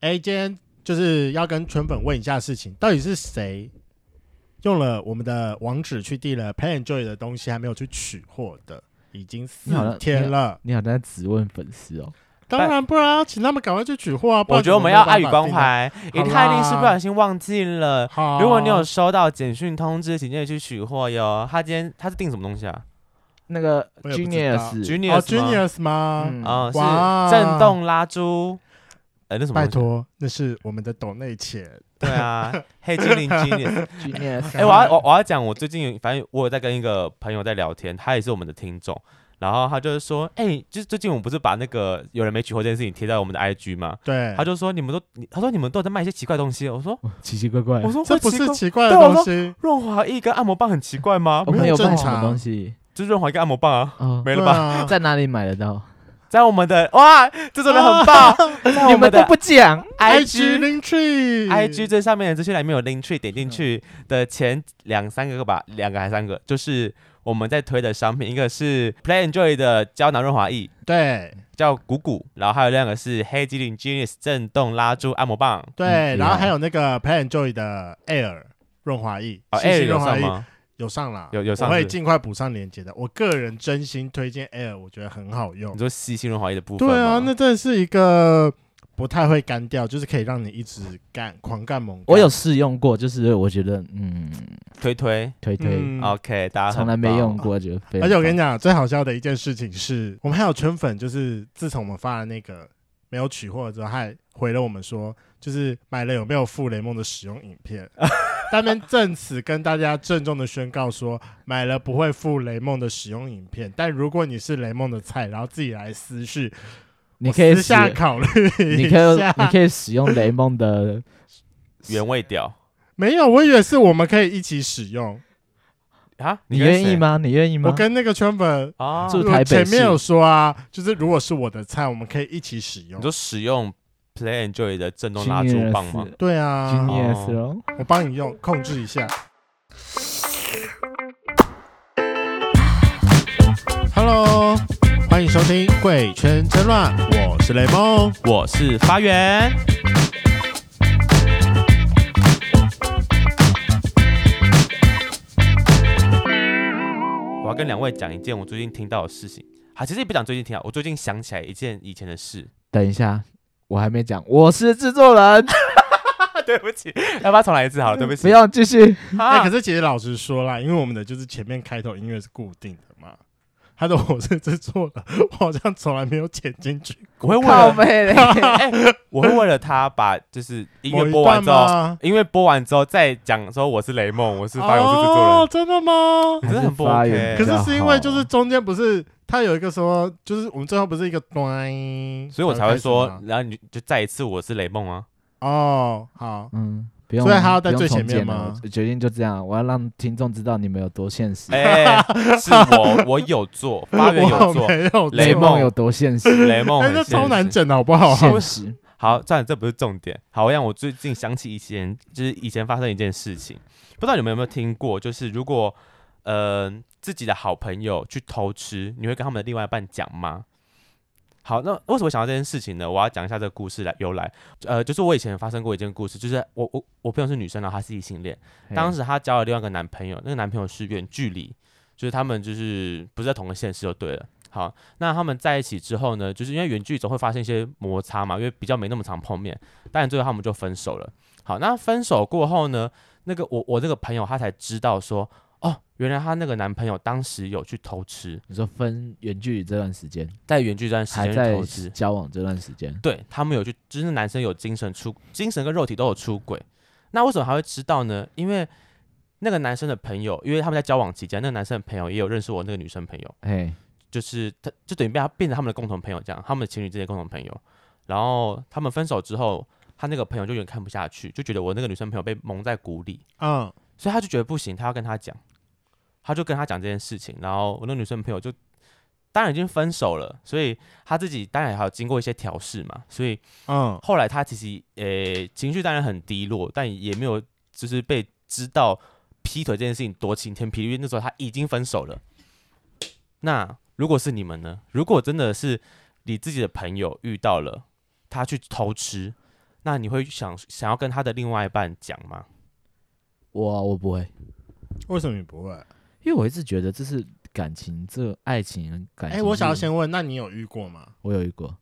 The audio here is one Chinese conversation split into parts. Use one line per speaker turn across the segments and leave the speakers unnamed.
哎、欸，今天就是要跟圈粉问一下事情，到底是谁用了我们的网址去递了 Play Enjoy 的东西，还没有去取货的，已经四天了。
你好像在质问粉丝哦。
当然不然要请他们赶快去取货啊！
我觉得我们要爱与关怀，因为他一定是不小心忘记了。如果你有收到简讯通知，请记得去取货哟。他今天他是订什么东西啊？
那个 Genius，Genius
Genius 吗？
嗯，哦、是震动蜡烛。哎、欸，那什么？
拜托，那是我们的抖内钱。
对啊，黑精灵 Genius，Genius。哎、欸，我要我我要讲，我最近反正我有在跟一个朋友在聊天，他也是我们的听众。然后他就是说，哎、欸，就是最近我们不是把那个有人没取货这件事情贴在我们的 IG 吗？
对。他
就说你们都，他说你们都在卖一些奇怪东西。我说
奇奇怪怪。
我说
这不是奇怪的东西。
润滑液跟按摩棒很奇怪吗？
我们有卖什么东西？
就是润滑液跟按摩棒啊，哦、没了吧、
啊？
在哪里买得到？
在我们的哇，这真的很棒。
你们都不讲
IG link
tree，IG 这上面的资讯栏里面有 link tree，点进去的前两三个吧，两个还是三个，就是。我们在推的商品，一个是 Play Enjoy 的胶囊润滑液，
对，
叫鼓鼓，然后还有两个是黑精灵 Genius 震动拉珠按摩棒，
对，嗯、然后还有那个 Play Enjoy 的 Air 润滑液，
哦，Air 有上吗？
有上了，
有有上，
我会尽快补上链接的。我个人真心推荐 Air，我觉得很好用。
你说吸性润滑液的部分，
对啊，那真的是一个。不太会干掉，就是可以让你一直干，狂干猛干。
我有试用过，就是我觉得，嗯，
推推
推推、嗯、
，OK，大家
从来没用过，就
而且我跟你讲，最好笑的一件事情是，我们还有圈粉，就是自从我们发了那个没有取货之后，他还回了我们说，就是买了有没有附雷梦的使用影片？他们正此跟大家郑重的宣告说，买了不会付雷梦的使用影片，但如果你是雷梦的菜，然后自己来私讯。
你可以
私下考虑，
你可以你可以使用雷梦的
原味屌。
没有，我以为是我们可以一起使用
啊？
你愿意吗？你愿意吗？
我跟那个圈粉
啊，住台北
前面有说啊，就是如果是我的菜，我们可以一起使用。
你就使用 Play Enjoy 的震动蜡烛棒吗？
对啊
，Genius 哦，
我帮你用，控制一下。Hello。欢迎收听《贵圈真乱》，我是雷梦，
我是发源。我要跟两位讲一件我最近听到的事情。好，其实也不讲最近听到，我最近想起来一件以前的事。
等一下，我还没讲，我是制作人。
对不起，要不要重来一次？好了，对不起，
不要继续。
哎、欸，可是其实老实说啦，因为我们的就是前面开头音乐是固定的嘛。他的我是制作的，我好像从来没有剪进去。
我会为了，欸、我会为了他把就是音乐播完之后，音乐播完之后再讲说我是雷梦，我是发源，我是制作人。
哦，真的吗？
真的很不 OK。
可是是因为就是中间不是他有一个说，就是我们最后不是一个端，
所以我才会说，然后你就再一次我是雷梦啊。
哦，好，
嗯。
所以他要在最前面吗？
决定就这样，我要让听众知道你们有多现实。
哎、欸，是我，我有做，发源有做，
雷梦有多现实？
雷梦很现实，
欸、超难整的好不好？
现实。
好，这样这不是重点。好，让我最近想起以前，就是以前发生一件事情，不知道你们有没有听过？就是如果呃自己的好朋友去偷吃，你会跟他们的另外一半讲吗？好，那为什么想到这件事情呢？我要讲一下这个故事来由来。呃，就是我以前发生过一件故事，就是我我我朋友是女生，然后她是异性恋。当时她交了另外一个男朋友，那个男朋友是远距离，就是他们就是不是在同个县市就对了。好，那他们在一起之后呢，就是因为远距离总会发生一些摩擦嘛，因为比较没那么常碰面，当然最后他们就分手了。好，那分手过后呢，那个我我这个朋友他才知道说。哦，原来她那个男朋友当时有去偷吃。
你说分远距离这段时间，
在远距离这段时间
偷吃交往这段时间，
对他们有去，就是男生有精神出，精神跟肉体都有出轨。那为什么还会知道呢？因为那个男生的朋友，因为他们在交往期间，那个男生的朋友也有认识我那个女生朋友，哎，就是他就等于被他变成他们的共同朋友这样，他们的情侣之间共同朋友。然后他们分手之后，他那个朋友就有点看不下去，就觉得我那个女生朋友被蒙在鼓里，嗯，所以他就觉得不行，他要跟他讲。他就跟他讲这件事情，然后我那女生朋友就当然已经分手了，所以他自己当然还有经过一些调试嘛，所以嗯，后来他其实呃、欸、情绪当然很低落，但也没有就是被知道劈腿这件事情多晴天霹雳，因为那时候他已经分手了。那如果是你们呢？如果真的是你自己的朋友遇到了他去偷吃，那你会想想要跟他的另外一半讲吗？
我我不会，
为什么你不会？
因为我一直觉得这是感情，这爱情感情。哎、欸，
我想要先问，那你有遇过吗？
我有遇过，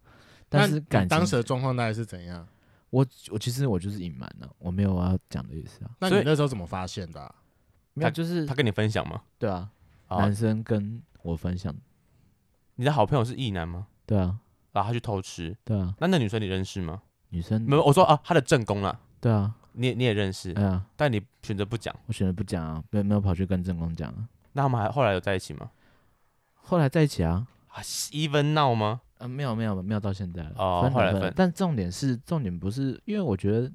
但是感情
当时的状况大概是怎样？
我我其实我就是隐瞒了，我没有要讲的意思啊。
那你那时候怎么发现的、啊？
没有，就是
他跟你分享吗？
对啊，男生跟我分享。
你的好朋友是异男吗？
对啊，
然后他去偷吃。
对啊，
那那女生你认识吗？
女生
没有，我说啊，他的正宫了。
对啊，
你你也认识？
对啊，
但你选择不讲。
我选择不讲啊，没有没有跑去跟正宫讲啊。
那他们还后来有在一起吗？
后来在一起啊。
啊，even now 吗？
啊，没有没有没有到现在
哦，
分
后来分。
但重点是重点不是，因为我觉得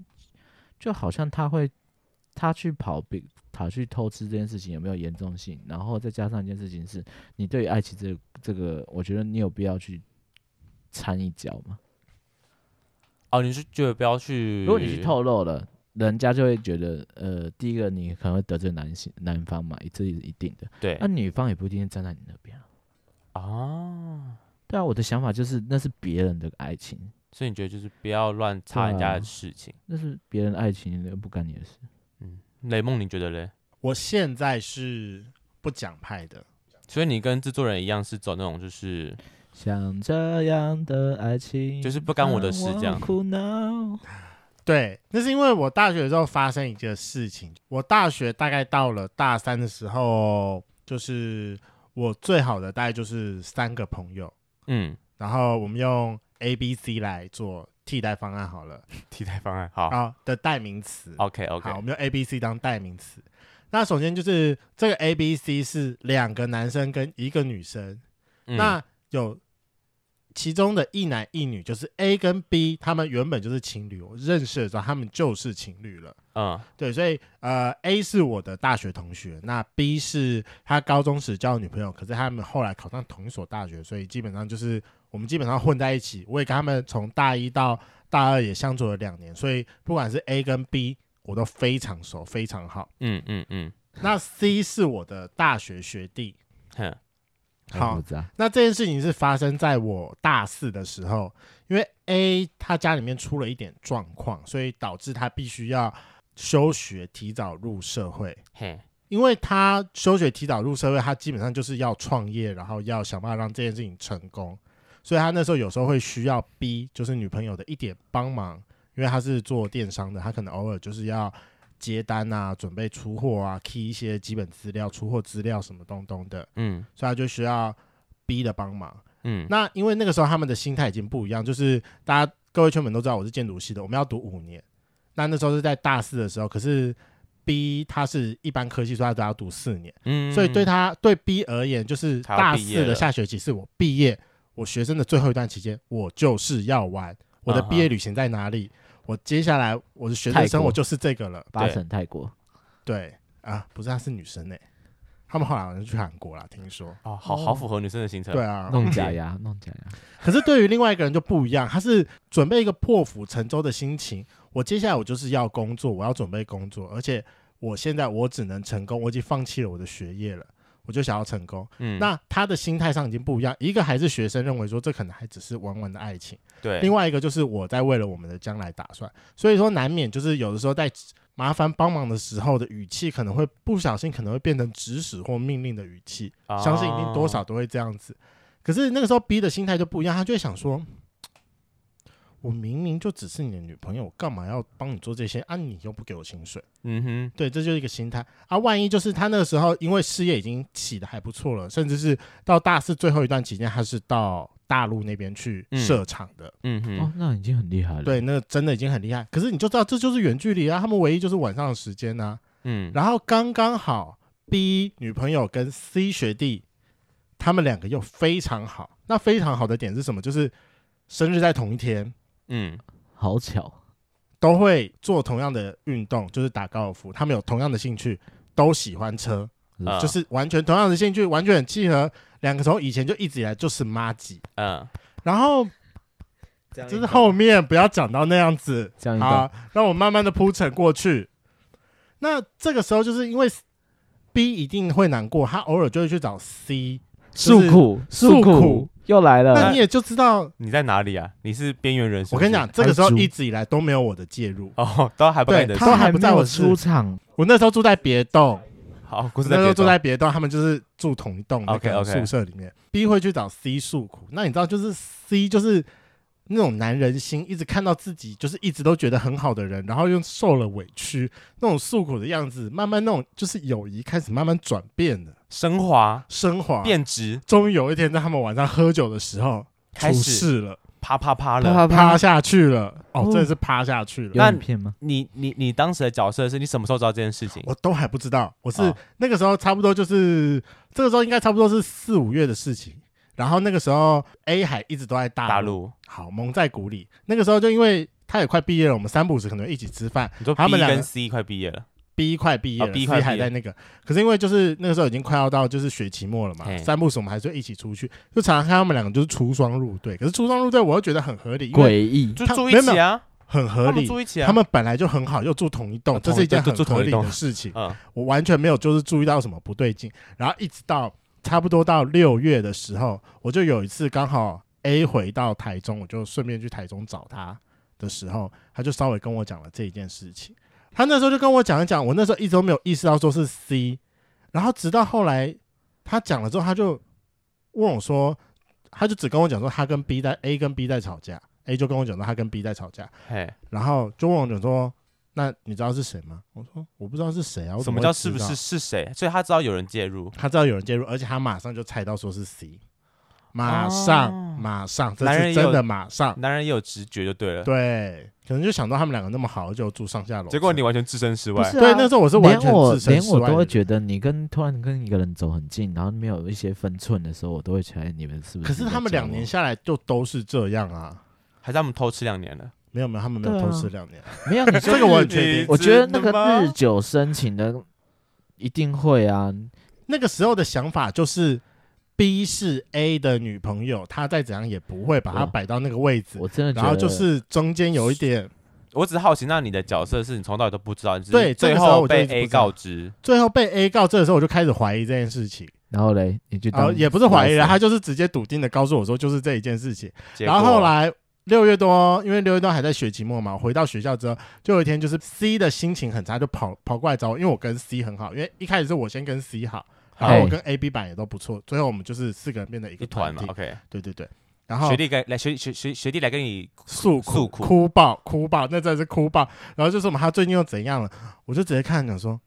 就好像他会他去跑比他去偷吃这件事情有没有严重性？然后再加上一件事情是，你对于爱情这个、这个，我觉得你有必要去掺一脚吗？
哦，你是觉得不要去？
如果你去透露了，人家就会觉得，呃，第一个你可能会得罪男性男方嘛，这是一定的。
对，
那女方也不一定站在你那边啊。
哦
对啊，我的想法就是那是别人的爱情，
所以你觉得就是不要乱插人家的事情，
啊、那是别人的爱情，又不干你的事。
嗯，雷梦，你觉得嘞？
我现在是不讲派的，
所以你跟制作人一样是走那种就是
像这样的爱情，
就是不干我的事这样。
苦恼。
对，那是因为我大学的时候发生一件事情。我大学大概到了大三的时候，就是我最好的大概就是三个朋友。
嗯，
然后我们用 A、B、C 来做替代方案好了，
替代方案好，
好的代名词。
OK OK，
好，我们用 A、B、C 当代名词。那首先就是这个 A、B、C 是两个男生跟一个女生，嗯、那有其中的一男一女，就是 A 跟 B，他们原本就是情侣，我认识的时候他们就是情侣了。
嗯，
对，所以呃，A 是我的大学同学，那 B 是他高中时交的女朋友，可是他们后来考上同一所大学，所以基本上就是我们基本上混在一起。我也跟他们从大一到大二也相处了两年，所以不管是 A 跟 B，我都非常熟，非常好。
嗯嗯嗯。
那 C 是我的大学学弟。
哼，
好，那这件事情是发生在我大四的时候，因为 A 他家里面出了一点状况，所以导致他必须要。休学提早入社会，
嘿，
因为他休学提早入社会，他基本上就是要创业，然后要想办法让这件事情成功，所以他那时候有时候会需要 B，就是女朋友的一点帮忙，因为他是做电商的，他可能偶尔就是要接单啊，准备出货啊，key 一些基本资料、出货资料什么东东的，
嗯，
所以他就需要 B 的帮忙，
嗯，
那因为那个时候他们的心态已经不一样，就是大家各位圈粉都知道我是建筑系的，我们要读五年。那那时候是在大四的时候，可是 B 他是一般科技，所以他都要读四年，
嗯，
所以对他对 B 而言，就是大四的下学期是我毕业，我学生的最后一段期间，我就是要玩。我的毕业旅行在哪里？我接下来我的学生生活就是这个了，
八成泰国，
对。啊，不是，她是女生呢、欸，他们后来好像去韩国了，听说。
哦，好好符合女生的行程，
对啊，
弄假牙，弄假牙，
可是对于另外一个人就不一样，他是准备一个破釜沉舟的心情。我接下来我就是要工作，我要准备工作，而且我现在我只能成功，我已经放弃了我的学业了，我就想要成功。
嗯，
那他的心态上已经不一样，一个还是学生，认为说这可能还只是玩玩的爱情，
对。
另外一个就是我在为了我们的将来打算，所以说难免就是有的时候在麻烦帮忙的时候的语气可能会不小心可能会变成指使或命令的语气，哦，相信一定多少都会这样子。可是那个时候 B 的心态就不一样，他就会想说。我明明就只是你的女朋友，我干嘛要帮你做这些啊？你又不给我薪水，
嗯哼，
对，这就是一个心态啊。万一就是他那个时候，因为事业已经起得还不错了，甚至是到大四最后一段期间，他是到大陆那边去设厂的，
嗯哼，
哦，那已经很厉害了。
对，那个真的已经很厉害。可是你就知道，这就是远距离啊，他们唯一就是晚上的时间啊，
嗯，
然后刚刚好 B 女朋友跟 C 学弟他们两个又非常好。那非常好的点是什么？就是生日在同一天。
嗯，
好巧，
都会做同样的运动，就是打高尔夫。他们有同样的兴趣，都喜欢车，
嗯、
就是完全同样的兴趣，完全很契合。两个从以前就一直以来就是妈吉。
嗯，
然后就是后面不要讲到那样子，
这样
好，让我慢慢的铺陈过去。那这个时候就是因为 B 一定会难过，他偶尔就会去找 C
诉苦诉苦。又来了。
那你也就知道
你在哪里啊？你是边缘人是不是？
我跟你讲，这个时候一直以来都没有我的介入
哦，都还不在的，
都还不在我
出场。
我那时候住在别栋，
好，
那时候住在别栋，他们就是住同一栋那个宿舍里面。B 会去找 C 诉苦，那你知道，就是 C 就是。那种男人心，一直看到自己就是一直都觉得很好的人，然后又受了委屈，那种诉苦的样子，慢慢那种就是友谊开始慢慢转变了，
升华、
升华、
变质。
终于有一天，在他们晚上喝酒的时候，出事了，
啪啪啪了，
啪啪下去了。哦，真的是趴下去了。
那片吗？
你你你当时的角色是你什么时候知道这件事情？
我都还不知道，我是那个时候差不多就是这个时候应该差不多是四五月的事情。然后那个时候，A 还一直都在大陆，
大陆
好蒙在鼓里。那个时候就因为他也快毕业了，我们三不五时可能一起吃饭。
你说 B 跟 C 快毕业了
，B 快毕业了，哦，B 还在那个。可是因为就是那个时候已经快要到就是学期末了嘛，三不五时我们还是会一起出去，就常常看他们两个就是出双入对。可是出双入对，我又觉得很合理，
诡异，
就住一起啊，
很合理，
住一起啊。
他们本来就很好，又住同一栋，这是一件很合理的事情。我完全没有就是注意到什么不对劲，然后一直到。差不多到六月的时候，我就有一次刚好 A 回到台中，我就顺便去台中找他的时候，他就稍微跟我讲了这一件事情。他那时候就跟我讲一讲，我那时候一直都没有意识到说是 C，然后直到后来他讲了之后，他就问我说，他就只跟我讲说他跟 B 在 A 跟 B 在吵架，A 就跟我讲说他跟 B 在吵架，嘿，然后就问我讲说。那你知道是谁吗？我说我不知道是谁啊。
什么叫是不是是谁？所以他知道有人介入，
他知道有人介入，而且他马上就猜到说是 C，马上、哦、马上，这是真的马上。
男人也有直觉就对了。
对，可能就想到他们两个那么好，就住上下楼。
结果你完全置身事外。
啊、
对，那时候我是完全置身事外。
连我都会觉得你跟突然跟一个人走很近，然后没有一些分寸的时候，我都会猜你们是不是？
可是他们两年下来就都是这样啊，
还是他们偷吃两年了？
没有没有，他们没有偷吃两年，
没有。你
这个我很确定，
我觉得那个日久生情的一定会啊。
那个时候的想法就是，B 是 A 的女朋友，他再怎样也不会把她摆到那个位置。
我真的觉得，
然后就是中间有一点，
我只是好奇，那你的角色是你从头到尾都不知道？
对，
最后被 A 告知，
最后被 A 告知的时候，我就开始怀疑这件事情。
然后嘞，你就
哦，也不是怀疑了，他就是直接笃定的告诉我说，就是这一件事情。然后后来。六月多，因为六月多还在学期末嘛，回到学校之后，就有一天就是 C 的心情很差，就跑跑过来找我，因为我跟 C 很好，因为一开始是我先跟 C 好，然后我跟 A、B 版也都不错，最后我们就是四个人变成一个团嘛。OK，对对对。然后
学弟跟来学学学学弟来跟你
诉诉苦，哭爆哭爆，那真的是哭爆。然后就说嘛，他最近又怎样了？我就直接看讲说，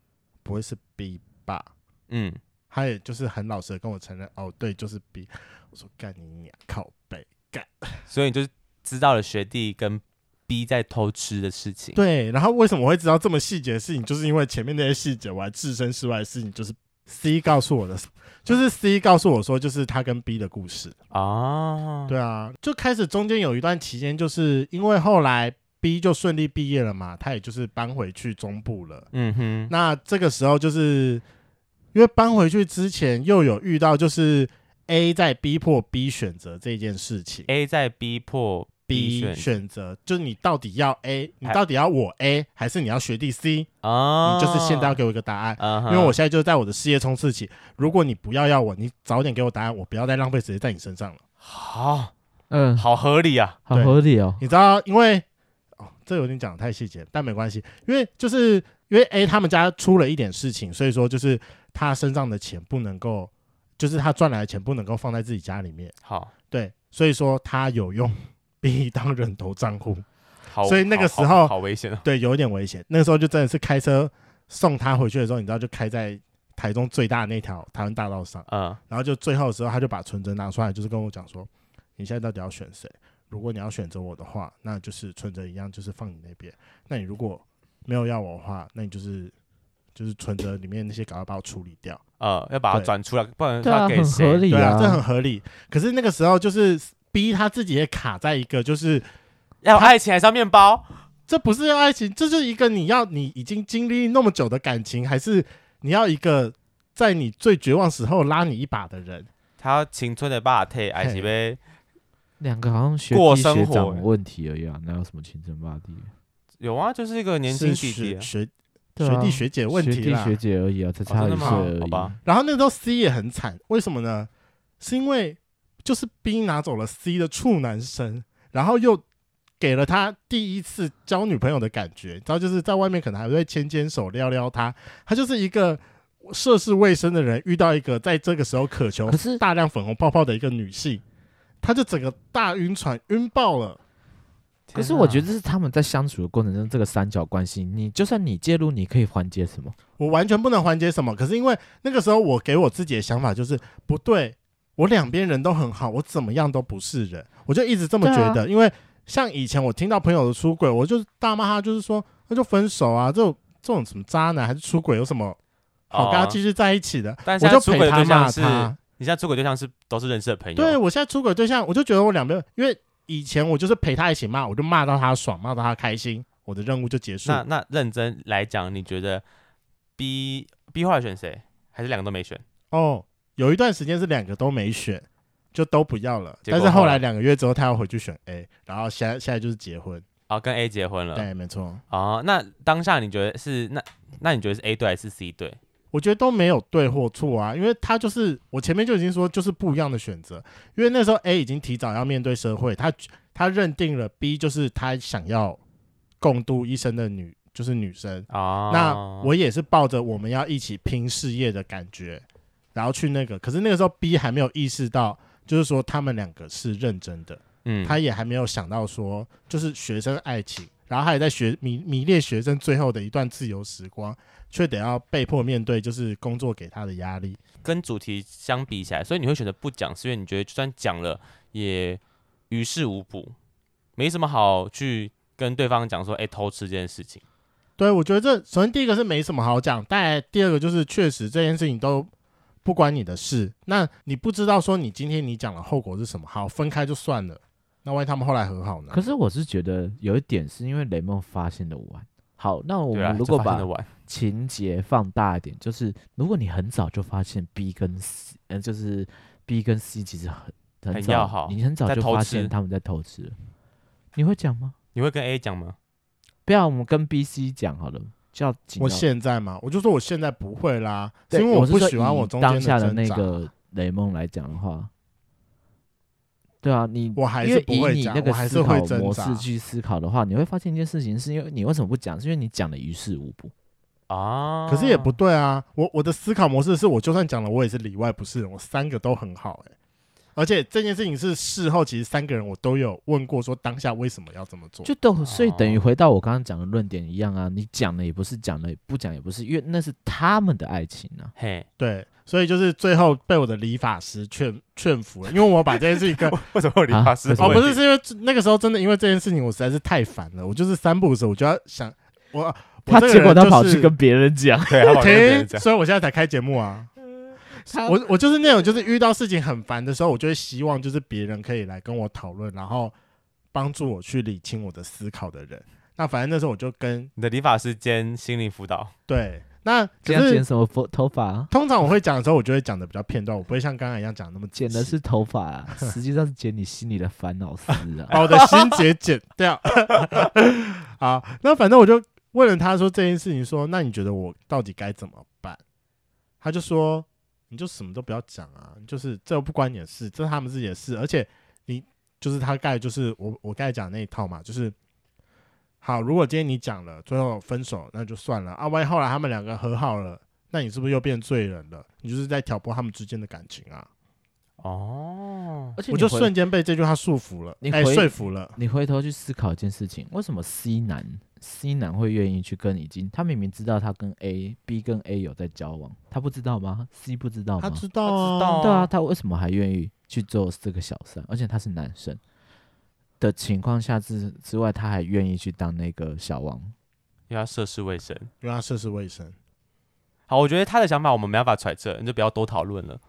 不会是 B 吧？嗯，他也就是很老实的跟我承认，哦，对，就是 B。我说干你娘，靠北干。
所以你就是。知道了学弟跟 B 在偷吃的事情，
对，然后为什么我会知道这么细节的事情？就是因为前面那些细节，我还置身事外的事情，就是 C 告诉我的，就是 C 告诉我说，就是他跟 B 的故事啊。对啊，就开始中间有一段期间，就是因为后来 B 就顺利毕业了嘛，他也就是搬回去中部了。嗯哼，那这个时候就是因为搬回去之前又有遇到，就是 A 在逼迫 B 选择这件事情
，A 在逼迫。
B 选择就是你到底要 A，你到底要我 A 还是你要学弟 C？哦，你就是现在要给我一个答案，因为我现在就是在我的事业冲刺期。如果你不要要我，你早点给我答案，我不要再浪费时间在你身上了。
好，嗯，好合理啊，
好合理哦。
你知道，因为哦，这有点讲得太细节，但没关系，因为就是因为 A 他们家出了一点事情，所以说就是他身上的钱不能够，就是他赚来的钱不能够放在自己家里面。好，对，所以说他有用。B 当人头账户，所以那个时候
好，好危险啊！
对，有一点危险。那个时候就真的是开车送他回去的时候，你知道，就开在台中最大的那条台湾大道上。嗯，然后就最后的时候，他就把存折拿出来，就是跟我讲说：“你现在到底要选谁？如果你要选择我的话，那就是存折一样，就是放你那边。那你如果没有要我的话，那你就是就是存折里面那些赶快把我处理掉。呃，
要把它转出来，不然他给谁？
对啊，这很合理。可是那个时候就是。” B 他自己也卡在一个，就是
要爱情还是要面包？
这不是要爱情，这就是一个你要你已经经历那么久的感情，还是你要一个在你最绝望时候拉你一把的人？
他青春的霸体还是呗？
两个好像学弟学长问题而已啊，哪有什么青春霸体？
有啊，就是一个年轻弟弟、啊、
学学，学弟学姐问题啦，学弟
学姐而已啊，才差一岁而已。
然后那时候 C 也很惨，为什么呢？是因为。就是 B 拿走了 C 的处男生，然后又给了他第一次交女朋友的感觉，然后，就是在外面可能还会牵牵手、撩撩他，他就是一个涉世未深的人，遇到一个在这个时候渴求大量粉红泡泡的一个女性，他就整个大晕船，晕爆了。
可是我觉得这是他们在相处的过程中，这个三角关系，你就算你介入，你可以缓解什么？
我完全不能缓解什么。可是因为那个时候，我给我自己的想法就是不对，我两边人都很好，我怎么样都不是人，我就一直这么觉得。啊、因为像以前我听到朋友的出轨，我就大骂他，就是说那就分手啊，这种这种什么渣男还是出轨有什么好跟他继续在一起的？
但
是我就陪他骂他。
你现在出轨对象是都是认识的朋友？
对，我现在出轨对象，我就觉得我两边因为。以前我就是陪他一起骂，我就骂到他爽，骂到他开心，我的任务就结束。
那那认真来讲，你觉得 B B 后来选谁？还是两个都没选？
哦，有一段时间是两个都没选，就都不要了。但是后来两个月之后，他要回去选 A，然后现在现在就是结婚。
哦，跟 A 结婚了。
对，没错。
哦，那当下你觉得是那那你觉得是 A 对还是 C 对？
我觉得都没有对或错啊，因为他就是我前面就已经说，就是不一样的选择。因为那时候 A 已经提早要面对社会，他他认定了 B 就是他想要共度一生的女，就是女生啊。那我也是抱着我们要一起拼事业的感觉，然后去那个。可是那个时候 B 还没有意识到，就是说他们两个是认真的，嗯，他也还没有想到说就是学生爱情，然后他也在学迷迷恋学生最后的一段自由时光。却得要被迫面对，就是工作给他的压力。
跟主题相比起来，所以你会选择不讲，是因为你觉得就算讲了也于事无补，没什么好去跟对方讲说，哎、欸，偷吃这件事情。
对，我觉得这首先第一个是没什么好讲，但第二个就是确实这件事情都不关你的事。那你不知道说你今天你讲的后果是什么？好，分开就算了。那万一他们后来和好呢？
可是我是觉得有一点是因为雷梦发现的晚。好，那我们如果把情节放大一点，就是如果你很早就发现 B 跟 C，嗯，就是 B 跟 C 其实很很要好，你很早就发现他们在偷吃，你会讲吗？
你会跟 A 讲吗？
不要，我们跟 B、C 讲好了。叫
我现在嘛，我就说我现在不会啦，是因为我不喜欢我中间
当下的那个雷梦来讲的话。对啊，你
我还是不会讲，
以你那个思考模式去思考的话，你会发现一件事情，是因为你为什么不讲？是因为你讲的于事无补
啊。
可是也不对啊，我我的思考模式是我就算讲了，我也是里外不是人，我三个都很好哎、欸。而且这件事情是事后，其实三个人我都有问过，说当下为什么要这么做？
就都所以等于回到我刚刚讲的论点一样啊，你讲了也不是，讲了不讲也不是，因为那是他们的爱情啊。
嘿，
对。所以就是最后被我的理发师劝 劝服了，因为我把这件事情跟
为什么有理发师？
哦，不是，是因为那个时候真的因为这件事情我实在是太烦了，我就是三不五时我就要想我，我
他结果他跑去跟别人讲，
对，他跑去跟别人讲，
所以我现在才开节目啊。我我就是那种就是遇到事情很烦的时候，我就会希望就是别人可以来跟我讨论，然后帮助我去理清我的思考的人。那反正那时候我就跟
你的理发师兼心灵辅导，
对。那可是
剪什么头发啊？
通常我会讲的时候，我就会讲的比较片段，我不会像刚刚一样讲那么
剪的是头发啊，实际上是剪你心里的烦恼丝啊，
把我的心结剪掉。好，那反正我就问了他说这件事情，说那你觉得我到底该怎么办？他就说你就什么都不要讲啊，就是这不关你的事，这是他们自己的事，而且你就是他盖就是我我刚才讲那一套嘛，就是。好，如果今天你讲了，最后分手，那就算了啊。万一后来他们两个和好了，那你是不是又变罪人了？你就是在挑拨他们之间的感情啊。
哦，
而且我就瞬间被这句话束缚了，哎，说服了。
你回头去思考一件事情，为什么 C 男 C 男会愿意去跟已经他明明知道他跟 A B 跟 A 有在交往，他不知道吗？C 不知道吗？
他知道啊，
知道啊。
对啊，他为什么还愿意去做这个小三？而且他是男生。的情况下之之外，他还愿意去当那个小王，
因为他涉世未深，
因为他涉世未深。
好，我觉得他的想法我们没办法揣测，你就不要多讨论了。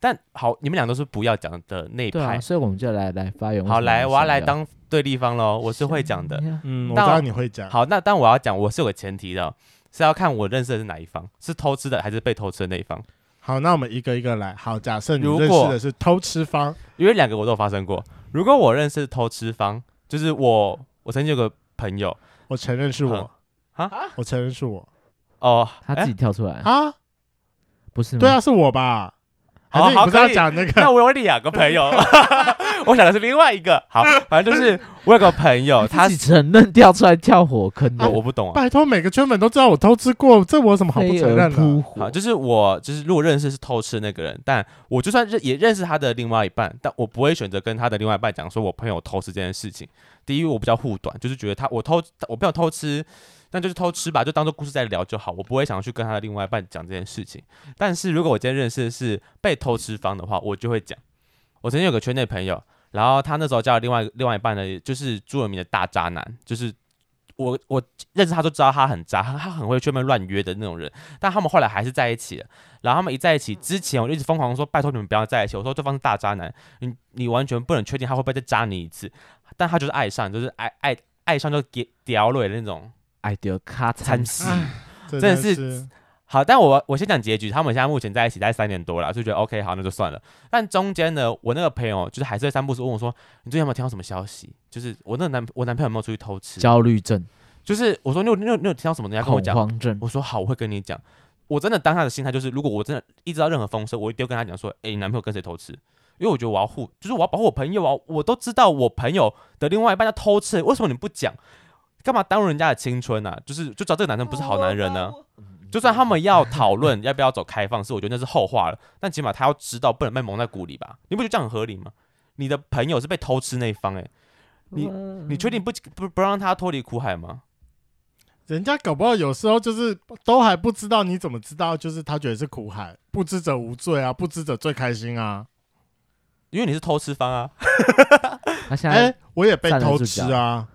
但好，你们俩都是不要讲的那一派，
啊，所以我们就来来发言。
好，来，我要来当对立方喽。我是会讲的，
嗯，我知道你会讲。
好，那但我要讲，我是有个前提的，是要看我认识的是哪一方，是偷吃的还是被偷吃的那一方。
好，那我们一个一个来。好，假设你认识的是偷吃方，
因为两个我都有发生过。如果我认识偷吃方，就是我，我曾经有个朋友，
我承认是我，
啊，
我承认是我，
哦，
他自己跳出来
啊，
不是吗？
对啊，是我吧？
好好，
不是要讲那个？
那我有两个朋友，我想的是另外一个。好，反正就是我有个朋友，他
自己承认掉出来跳火坑的，
我不懂啊。
拜托，每个圈粉都知道我偷吃过，这我有什么好不承认的？
好，就是我就是如果认识是偷吃那个人，但我就算认也认识他的另外一半，但我不会选择跟他的另外一半讲说我朋友偷吃这件事情。第一，我比较护短，就是觉得他我偷我朋友偷吃。那就是偷吃吧，就当做故事在聊就好。我不会想要去跟他的另外一半讲这件事情。但是如果我今天认识的是被偷吃方的话，我就会讲。我曾经有个圈内朋友，然后他那时候交了另外另外一半呢，就是朱文明的大渣男，就是我我认识他都知道他很渣，他很会去外面乱约的那种人。但他们后来还是在一起了。然后他们一在一起之前，我就一直疯狂说：“拜托你们不要在一起。”我说对方是大渣男，你你完全不能确定他会不会再渣你一次。但他就是爱上，就是爱爱爱上就给屌了的那种。
爱丢卡惨死，
真的是
好。但我我先讲结局，他们现在目前在一起在三年多了，就觉得 OK，好，那就算了。但中间呢，我那个朋友就是还是在散步时问我说：“你最近有没有听到什么消息？就是我那个男我男朋友有没有出去偷吃？”
焦虑症，
就是我说你有你有你有听到什么？人家跟我讲。
恐慌症。
我说好，我会跟你讲。我真的当下的心态就是，如果我真的一知道任何风声，我一定会跟他讲说：“哎、欸，你男朋友跟谁偷吃？”因为我觉得我要护，就是我要保护我朋友啊。我都知道我朋友的另外一半在偷吃，为什么你不讲？干嘛耽误人家的青春啊？就是就知道这个男生不是好男人呢。就算他们要讨论 要不要走开放式，我觉得那是后话了。但起码他要知道，不能被蒙在鼓里吧？你不觉得这样很合理吗？你的朋友是被偷吃那一方，欸，诶，你你确定不不不让他脱离苦海吗？
人家搞不好有时候就是都还不知道，你怎么知道？就是他觉得是苦海，不知者无罪啊，不知者最开心啊。
因为你是偷吃方啊。
他现在，
欸，我也被偷吃啊。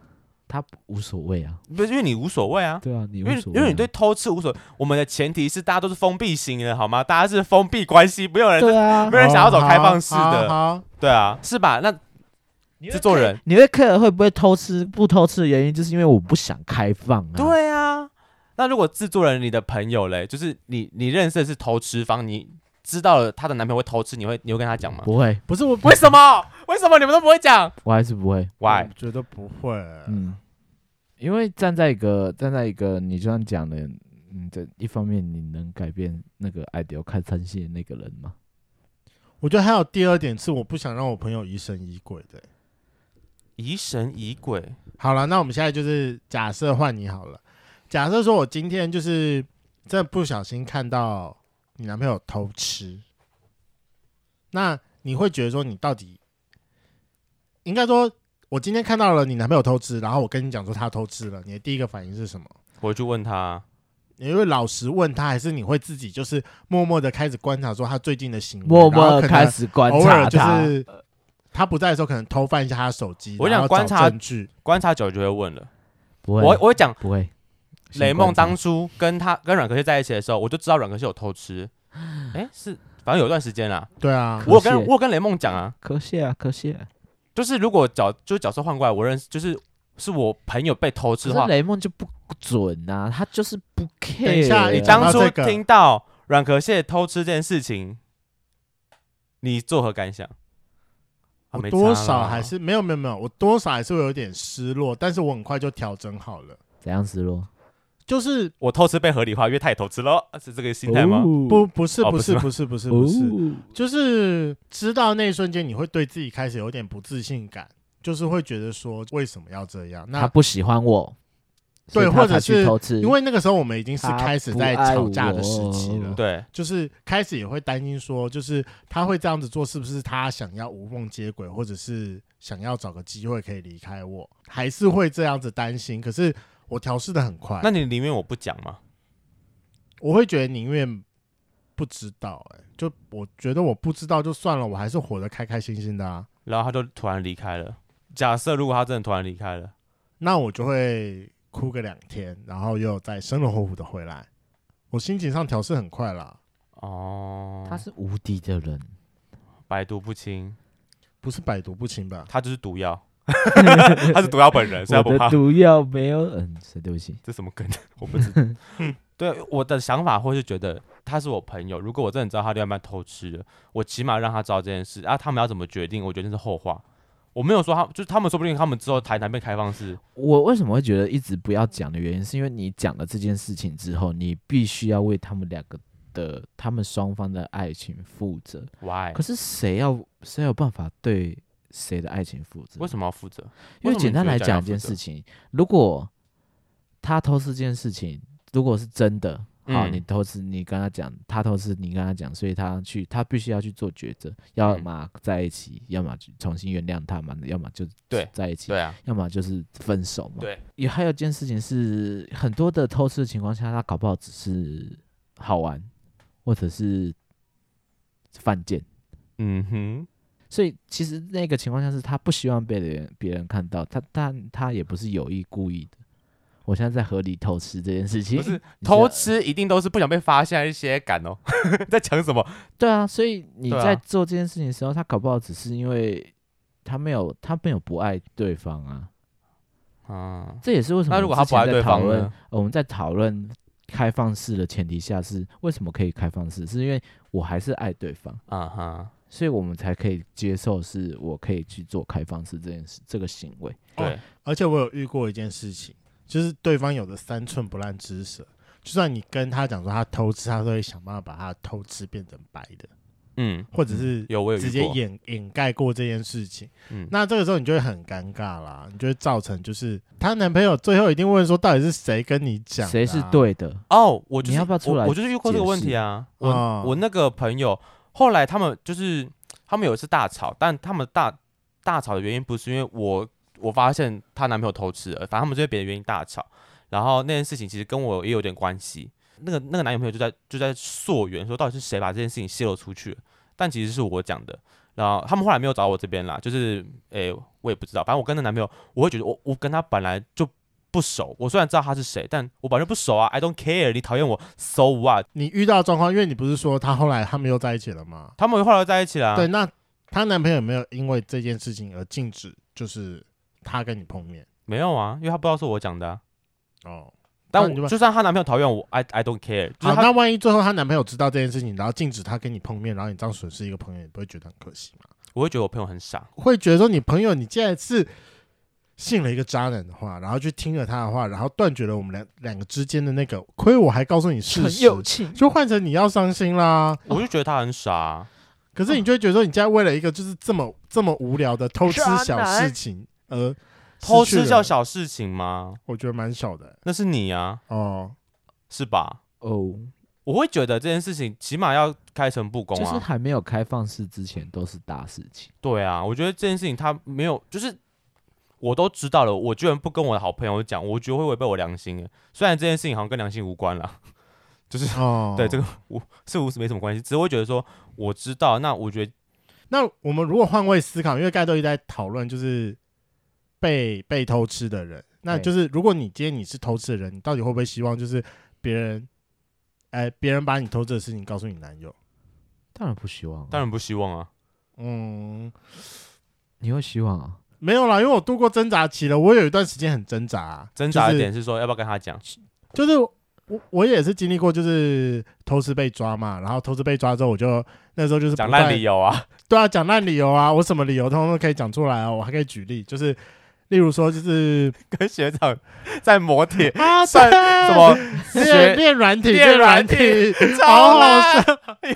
他无所谓啊，
不是因为你无所谓啊，
对啊，你无所谓，
因为你对偷吃无所谓。我们的前提是大家都是封闭型的，好吗？大家是封闭关系，没有人，
对啊，
没有人想要走开放式的，
哦、
对啊，是吧？那制作人，
你会 care 会不会偷吃？不偷吃的原因就是因为我不想开放啊。
对啊，那如果制作人你的朋友嘞，就是你你认识的是偷吃方，你知道了她的男朋友会偷吃，你会你会跟她讲吗？
不会，
不是我，
为什么？为什么你们都不会讲？
我还是不会
，Why？
我觉得不会，
嗯。因为站在一个站在一个你这样讲的，嗯，这一方面你能改变那个爱丢看餐戏的那个人吗？
我觉得还有第二点是，我不想让我朋友疑神疑鬼的。
疑神疑鬼。
好了，那我们现在就是假设换你好了。假设说我今天就是真的不小心看到你男朋友偷吃，那你会觉得说你到底应该说？我今天看到了你男朋友偷吃，然后我跟你讲说他偷吃了，你的第一个反应是什么？
我就问他，
你会老实问他，还是你会自己就是默默的开始观察说他最近的行为？
默默开始观察他，
就是他不在的时候，可能偷翻一下他的手机。
我想观察证据，观察久就会问了。
不会，
我我会讲
不会。
雷梦当初跟他跟阮可谢在一起的时候，我就知道阮可谢有偷吃。哎、欸，是反正有段时间啦。
对啊，
我有跟我有跟雷梦讲啊，
可谢啊，可谢。
就是如果角就是角色换过来，我认识就是是我朋友被偷吃的话，
雷梦就不准啊，他就是不 care。
等一下，
你当初听到阮可谢偷吃这件事情，你作何感想？
我多少还是没有没有没有，我多少还是会有点失落，但是我很快就调整好了。
怎样失落？
就是
我偷吃被合理化，因为他也偷吃了，是这个心态吗？
哦、不，不是，不是，不是，不是，不是，就是知道那一瞬间，你会对自己开始有点不自信感，就是会觉得说为什么要这样？那
他不喜欢我，
对，或者是因为那个时候我们已经是开始在吵架的时期了，
对，
就是开始也会担心说，就是他会这样子做，是不是他想要无缝接轨，或者是想要找个机会可以离开我，还是会这样子担心？可是。我调试的很快，
那你宁愿我不讲吗？
我会觉得宁愿不知道、欸，哎，就我觉得我不知道就算了，我还是活得开开心心的啊。
然后他就突然离开了。假设如果他真的突然离开了，
那我就会哭个两天，然后又再生龙活虎的回来。我心情上调试很快啦。
哦，
他是无敌的人，
百毒不侵，
不是百毒不侵吧？
他就是毒药。他是毒药本人，所以不怕。
毒药没有，嗯，对不起，
这什么梗？我不知道。对，我的想法或是觉得他是我朋友，如果我真的知道他另外一半偷吃了，我起码让他知道这件事啊。他们要怎么决定，我觉得那是后话。我没有说他，就是他们说不定他们之后台南被开放式。
我为什么会觉得一直不要讲的原因，是因为你讲了这件事情之后，你必须要为他们两个的他们双方的爱情负责。
Why？
可是谁要谁有办法对谁的爱情负责？
为什么要负责？
因为简单来讲一件事情，如果他偷吃这件事情，如果是真的。好，你偷吃，你跟他讲，他偷吃，你跟他讲，所以他去，他必须要去做抉择，要么在一起，要么重新原谅他嘛，要么就对在一起，
对啊，
要么就是分手嘛。
对，
也还有一件事情是，很多的偷吃的情况下，他搞不好只是好玩，或者是犯贱。
嗯哼，
所以其实那个情况下是他不希望被人别人看到，他但他也不是有意故意的。我现在在河里偷吃这件事情，
不是偷吃，一定都是不想被发现一些感哦。在讲什么？
对啊，所以你在做这件事情的时候，他搞不好只是因为他没有，他没有不爱对方啊。啊，这也是为什么。那如果他不爱对方呢？我们在讨论开放式的前提下是为什么可以开放式？是因为我还是爱对方啊哈，所以我们才可以接受，是我可以去做开放式这件事，这个行为。
对，而且我有遇过一件事情。就是对方有的三寸不烂之舌，就算你跟他讲说他偷吃，他都会想办法把他偷吃变成白的，嗯，或者是有直接掩掩盖过这件事情，嗯，那这个时候你就会很尴尬啦，你就会造成就是她男朋友最后一定问说到底是谁跟你讲，
谁是对的
哦，我就是
你要不要出来
我，我就是遇过这个问题啊，我、哦、我那个朋友后来他们就是他们有一次大吵，但他们大大吵的原因不是因为我。我发现她男朋友偷吃了，反正他们就为别的原因大吵，然后那件事情其实跟我也有点关系。那个那个男朋友就在就在溯源，说到底是谁把这件事情泄露出去，但其实是我讲的。然后他们后来没有找我这边啦，就是诶、我也不知道。反正我跟那男朋友，我会觉得我我跟他本来就不熟。我虽然知道他是谁，但我本来就不熟啊。I don't care，你讨厌我，so what？
你遇到状况，因为你不是说他后来他们又在一起了吗？
他们后来又在一起了。
对，那她男朋友有没有因为这件事情而禁止？就是。他跟你碰面
没有啊？因为他不知道是我讲的、啊、哦。但我就算她男朋友讨厌我，I I don't care。
好，那万一最后她男朋友知道这件事情，然后禁止她跟你碰面，然后你这样损失一个朋友，你不会觉得很可惜吗？
我会觉得我朋友很傻，
会觉得说你朋友你既然是信了一个渣男的话，然后去听了他的话，然后断绝了我们两两个之间的那个亏，我还告诉你事实，就换成你要伤心啦。
我就觉得他很傻、啊，
可是你就会觉得说你现在为了一个就是这么这么无聊的偷吃小事情。而，
偷吃叫小事情吗？
我觉得蛮小的、欸。
那是你啊，哦，是吧？哦，我会觉得这件事情起码要开诚布公啊。
就是还没有开放式之前都是大事情。
对啊，我觉得这件事情他没有，就是我都知道了，我居然不跟我的好朋友讲，我觉得会违背我良心。虽然这件事情好像跟良心无关了，就是、哦、对这个无是无是没什么关系，只是会觉得说我知道。那我觉得，
那我们如果换位思考，因为刚才都一直在讨论，就是。被被偷吃的人，那就是如果你今天你是偷吃的人，你到底会不会希望就是别人，哎、欸，别人把你偷吃的事情告诉你男友？
当然不希望，
当然不希望啊。
嗯，你会希望啊？
没有啦，因为我度过挣扎期了，我有一段时间很挣扎、啊。
挣扎的点是说要不要跟他讲？
就是我我也是经历过，就是偷吃被抓嘛，然后偷吃被抓之后，我就那时候就是
讲烂理由啊。
对啊，讲烂理由啊，我什么理由通通都可以讲出来啊，我还可以举例，就是。例如说，就是
跟学长在磨铁
啊，算什么 练练软体，练软体，超好笑，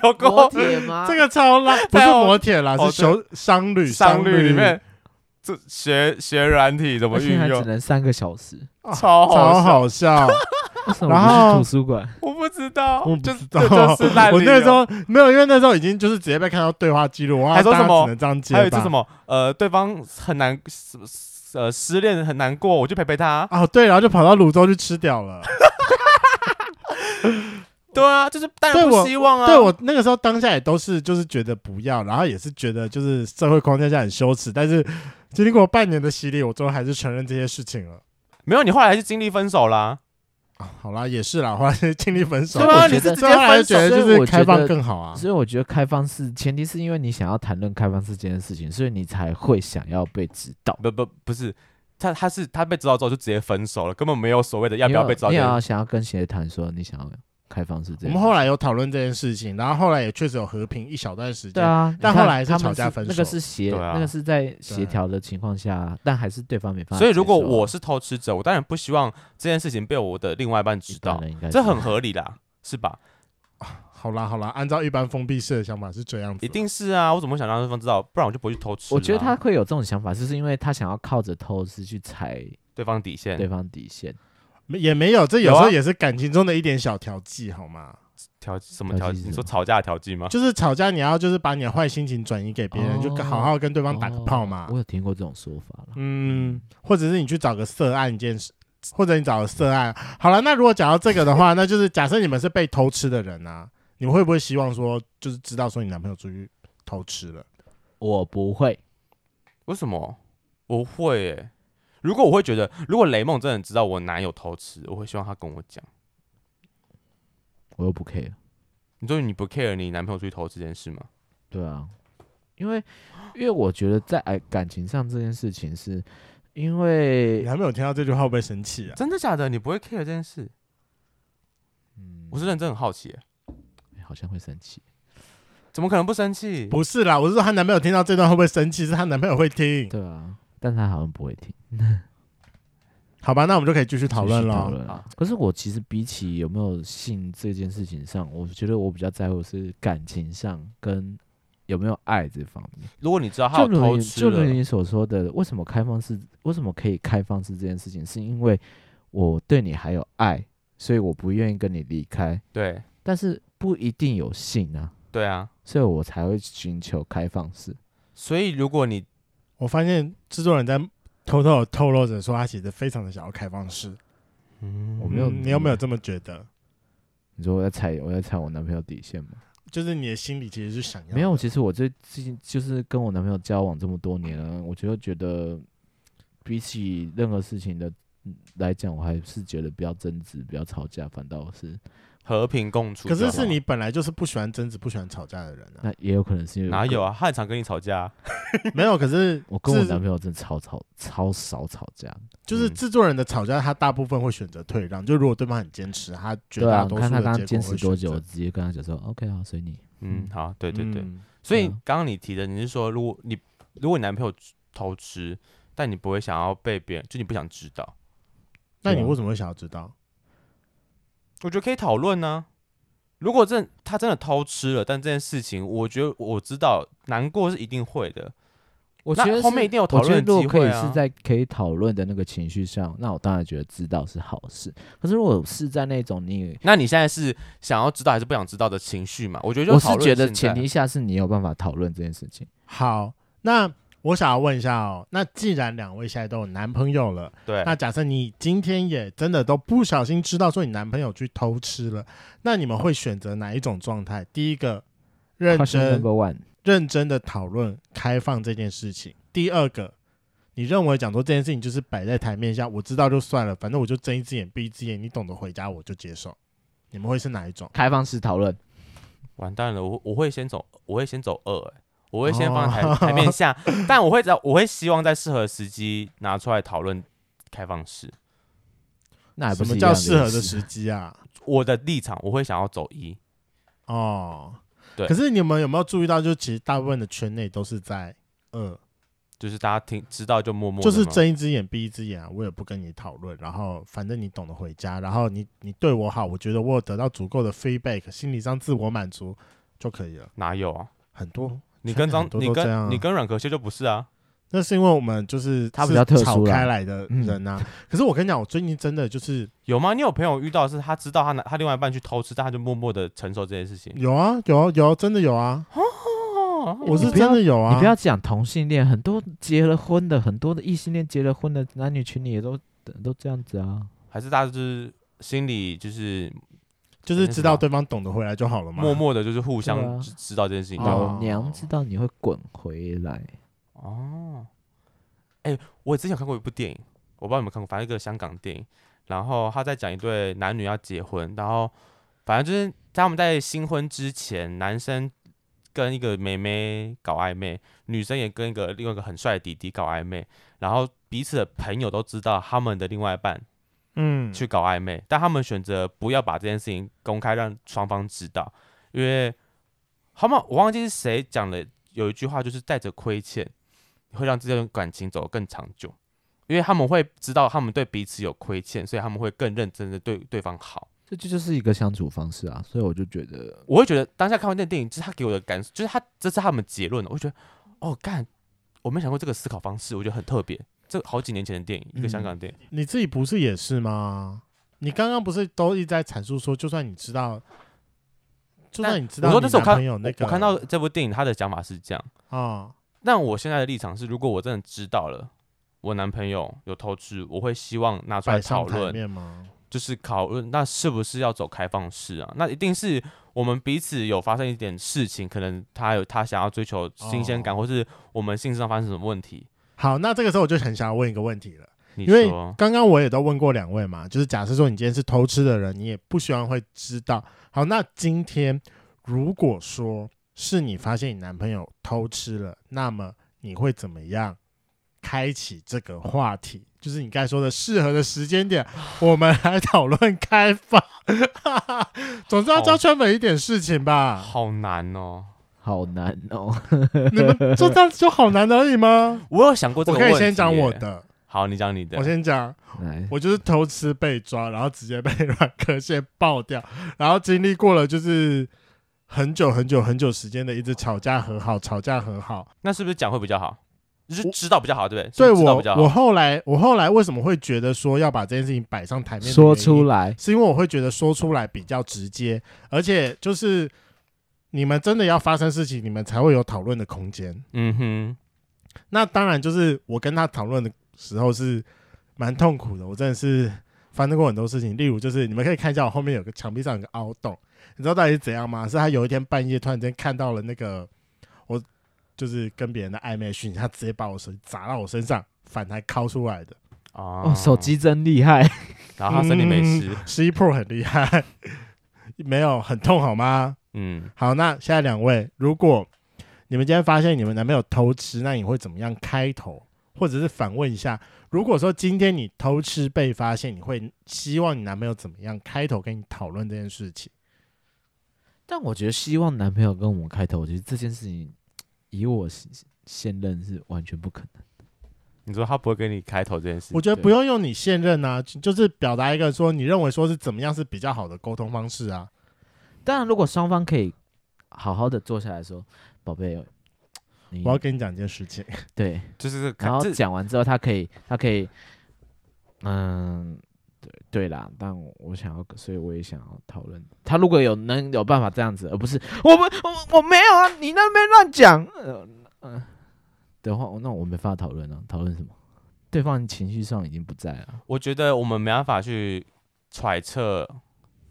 有过
铁吗？
这个超烂，不是磨铁啦，是修商旅，
商旅里面这学学软体怎么运用？
只能三个小时，
超
超好笑。
然后去图书馆，
我不知道，
我不知道，我那时候没有，因为那时候已经就是直接被看到对话记录，我还说什么？
能这样接吧还有一次什么？呃，对方很难什么？呃，失恋很难过，我就陪陪他。
哦，对，然后就跑到泸州去吃掉了。
对啊，就是但不希望啊。
对我那个时候当下也都是就是觉得不要，然后也是觉得就是社会框架下很羞耻，但是 经历过半年的洗礼，我最后还是承认这些事情了。
没有，你后来还是经历分手啦。
好啦，也是啦，后来是经历分手。
对啊，你是直接分手，
就是开放更好啊。
所以我觉得开放式前提是因为你想要谈论开放式这件事情，所以你才会想要被指导。
不不不是，他他是他被知道之后就直接分手了，根本没有所谓的要不要被知道。
你要想要跟谁谈说你想要。开放式这样，
我们后来有讨论这件事情，然后后来也确实有和平一小段时间。对啊，但后来是吵架分手。
那个是协，那个是在协调的情况下，但还是对方没办法。
所以如果我是偷吃者，我当然不希望这件事情被我的另外一半知道，这很合理啦，是吧？
好啦好啦，按照一般封闭式的想法是这样子，
一定是啊，我怎么想让对方知道？不然我就不会去偷吃。
我觉得他会有这种想法，就是因为他想要靠着偷吃去踩
对方底线，
对方底线。
也没有，这有时候也是感情中的一点小调剂，好吗？
调什么调剂？你说吵架调剂吗？
就是吵架，你要就是把你的坏心情转移给别人，就好好跟对方打个炮嘛。
我有听过这种说法。
嗯，或者是你去找个涉案件事。或者你找个涉案，好了，那如果讲到这个的话，那就是假设你们是被偷吃的人啊，你们会不会希望说，就是知道说你男朋友出去偷吃了？
我不会，
为什么？我会诶、欸，如果我会觉得，如果雷梦真的知道我男友偷吃，我会希望他跟我讲。
我又不 care，
你说你不 care 你男朋友出去偷吃这件事吗？
对啊，因为因为我觉得在爱感情上这件事情是。因为
你还没有听到这句话，会不会生气啊？
真的假的？你不会 care 这件事？
嗯，
我是认真很好奇、欸
欸，好像会生气，
怎么可能不生气？
不是啦，我是说她男朋友听到这段会不会生气？是她男朋友会听，
对啊，但他好像不会听。
好吧，那我们就可以继续讨论了。
可是我其实比起有没有性这件事情上，我觉得我比较在乎是感情上跟。有没有爱这方面？
如果你知道他有偷吃，
就如你所说的，为什么开放式？为什么可以开放式这件事情？是因为我对你还有爱，所以我不愿意跟你离开。
对，
但是不一定有性啊。
对啊，
所以我才会寻求开放式。
所以如果你，
我发现制作人在偷偷的透露着说，他其实非常的想要开放式。
嗯，我没有，
你有没有这么觉得？
你说我在踩，我在踩我男朋友底线吗？
就是你的心里其实是想要
没有，其实我最近就是跟我男朋友交往这么多年了，我就觉得比起任何事情的来讲，我还是觉得比较争执，比较吵架，反倒是
和平共处。
可是是你本来就是不喜欢争执、不喜欢吵架的人啊。
那也有可能是因为
哪有啊？他很常跟你吵架。
没有，可是
我跟我男朋友真的超吵、超少吵架。
就是制作人的吵架，他大部分会选择退让。就如果对方很坚持，他绝大多数的结果会选择。
看他刚刚坚持多久，我直接跟他讲说：“OK 啊，随你。”
嗯，好，对对对。嗯、所以刚刚你提的，你是说，如果你如果你男朋友偷吃，但你不会想要被别人，就你不想知道，
那你为什么会想要知道？
我觉得可以讨论呢。如果真他真的偷吃了，但这件事情，我觉得我知道难过是一定会的。
我觉得
后面一定有讨论的机会啊。
如果可以是在可以讨论的那个情绪上，那我当然觉得知道是好事。可是如果是在那种你，
那你现在是想要知道还是不想知道的情绪嘛？我觉得
我是觉得前提下是你有办法讨论这件事情。
好，那我想要问一下哦，那既然两位现在都有男朋友了，
对，
那假设你今天也真的都不小心知道说你男朋友去偷吃了，那你们会选择哪一种状态？第一个，认真。认真的讨论开放这件事情。第二个，你认为讲说这件事情就是摆在台面下，我知道就算了，反正我就睁一只眼闭一只眼，你懂得回家我就接受。你们会是哪一种？
开放式讨论？
完蛋了，我我会先走，我会先走二、欸，我会先放在台、哦、台面下，但我会在，我会希望在适合时机拿出来讨论开放式。
那还不是
什么叫适合的时机啊？
我的立场，我会想要走一。
哦。
对，
可是你们有没有注意到，就其实大部分的圈内都是在二，
就是大家听知道就默默，
就是睁一只眼闭一只眼啊，我也不跟你讨论，然后反正你懂得回家，然后你你对我好，我觉得我有得到足够的 feedback，心理上自我满足就可以了。
哪有啊？
很多，
你跟张，你跟你跟阮可谢就不是啊。
那是因为我们就是
他比较特殊
开来的人啊。可是我跟你讲，我最近真的就是
有吗？你有朋友遇到是他知道他拿他另外一半去偷吃，但他就默默的承受这件事情。
有啊，有啊，有啊，真的有啊。哦我是真的有啊。
你不要讲同性恋，很多结了婚的，很多的异性恋结了婚的男女群里也都都这样子啊。
还是大家就是心里就是
就是知道对方懂得回来就好了嘛。
默默的就是互相知道这件事情。
老娘知道你会滚回来。
哦，哎、欸，我之前有看过一部电影，我不知道你们看过，反正一个香港电影，然后他在讲一对男女要结婚，然后反正就是在他们在新婚之前，男生跟一个妹妹搞暧昧，女生也跟一个另外一个很帅的弟弟搞暧昧，然后彼此的朋友都知道他们的另外一半，嗯，去搞暧昧，嗯、但他们选择不要把这件事情公开让双方知道，因为好吗我忘记是谁讲了有一句话，就是带着亏欠。会让这段感情走得更长久，因为他们会知道他们对彼此有亏欠，所以他们会更认真的对对方好。
这就就是一个相处方式啊，所以我就觉得，
我会觉得当下看完那电影，就是他给我的感受，就是他这是他们结论，我觉得哦，干，我没想过这个思考方式，我觉得很特别。这好几年前的电影，一个香港电影，嗯，
你自己不是也是吗？你刚刚不是都一直在阐述说，就算你知道，就算你知道你，我说那是我看我，我
看到这部电影，他的讲法是这样啊。
哦，
但我现在的立场是，如果我真的知道了我男朋友有偷吃，我会希望拿出来讨论。就是讨论那是不是要走开放式啊？那一定是我们彼此有发生一点事情，可能他有他想要追求新鲜感，哦，或是我们性上发生什么问题。
好，那这个时候我就很想要问一个问题了，因为刚刚我也都问过两位嘛，就是假设说你今天是偷吃的人，你也不希望会知道。好，那今天如果说是你发现你男朋友偷吃了，那么你会怎么样开启这个话题？就是你刚才说的适合的时间点，我们来讨论开放。总之要教圈粉一点事情吧。
好难哦，
好难哦。
你们就这样就好难而已吗？
我有想过这个问题。
我可以先讲我的。
好，你讲你的。
我先讲。我就是偷吃被抓，然后直接被 软壳蟹爆掉，然后经历过了就是很久很久很久时间的一直吵架和好，吵架和好。
那是不是讲会比较好？就是知道比较好，对不对？
所以我我后来我后来为什么会觉得说要把这件事情摆上台面
说出来，
是因为我会觉得说出来比较直接，而且就是你们真的要发生事情，你们才会有讨论的空间。
嗯哼，
那当然就是我跟他讨论的时候是蛮痛苦的，我真的是发生过很多事情。例如就是你们可以看一下我后面有个墙壁上有个凹洞，你知道到底是怎样吗？是他有一天半夜突然间看到了那个我。就是跟别人的暧昧讯息，他直接把我手机砸到我身上，反弹敲出来的。
哦，手机真厉害，
然后他身体没事，
十一 Pro 很厉害，没有很痛好吗？
嗯，
好，那现在两位，如果你们今天发现你们男朋友偷吃，那你会怎么样开头，或者是反问一下？如果说今天你偷吃被发现，你会希望你男朋友怎么样开头跟你讨论这件事情？
但我觉得希望男朋友跟我们开头，我觉得这件事情。以我现任是完全不可能。
你说他不会跟你开头这件事？
我觉得不用用你现任啊，就是表达一个说你认为说是怎么样是比较好的沟通方式啊。
当然，如果双方可以好好的坐下来说，宝贝，
我要跟你讲一件事情。
对，
就是
然后讲完之后，他可以，他可以，嗯。对对啦，但我，想要，所以我也想要讨论。他如果有能有办法这样子，而不是我们我我没有啊，你那边乱讲，嗯、呃、的话，那我没办法讨论了。讨论什么？对方情绪上已经不在了。
我觉得我们没办法去揣测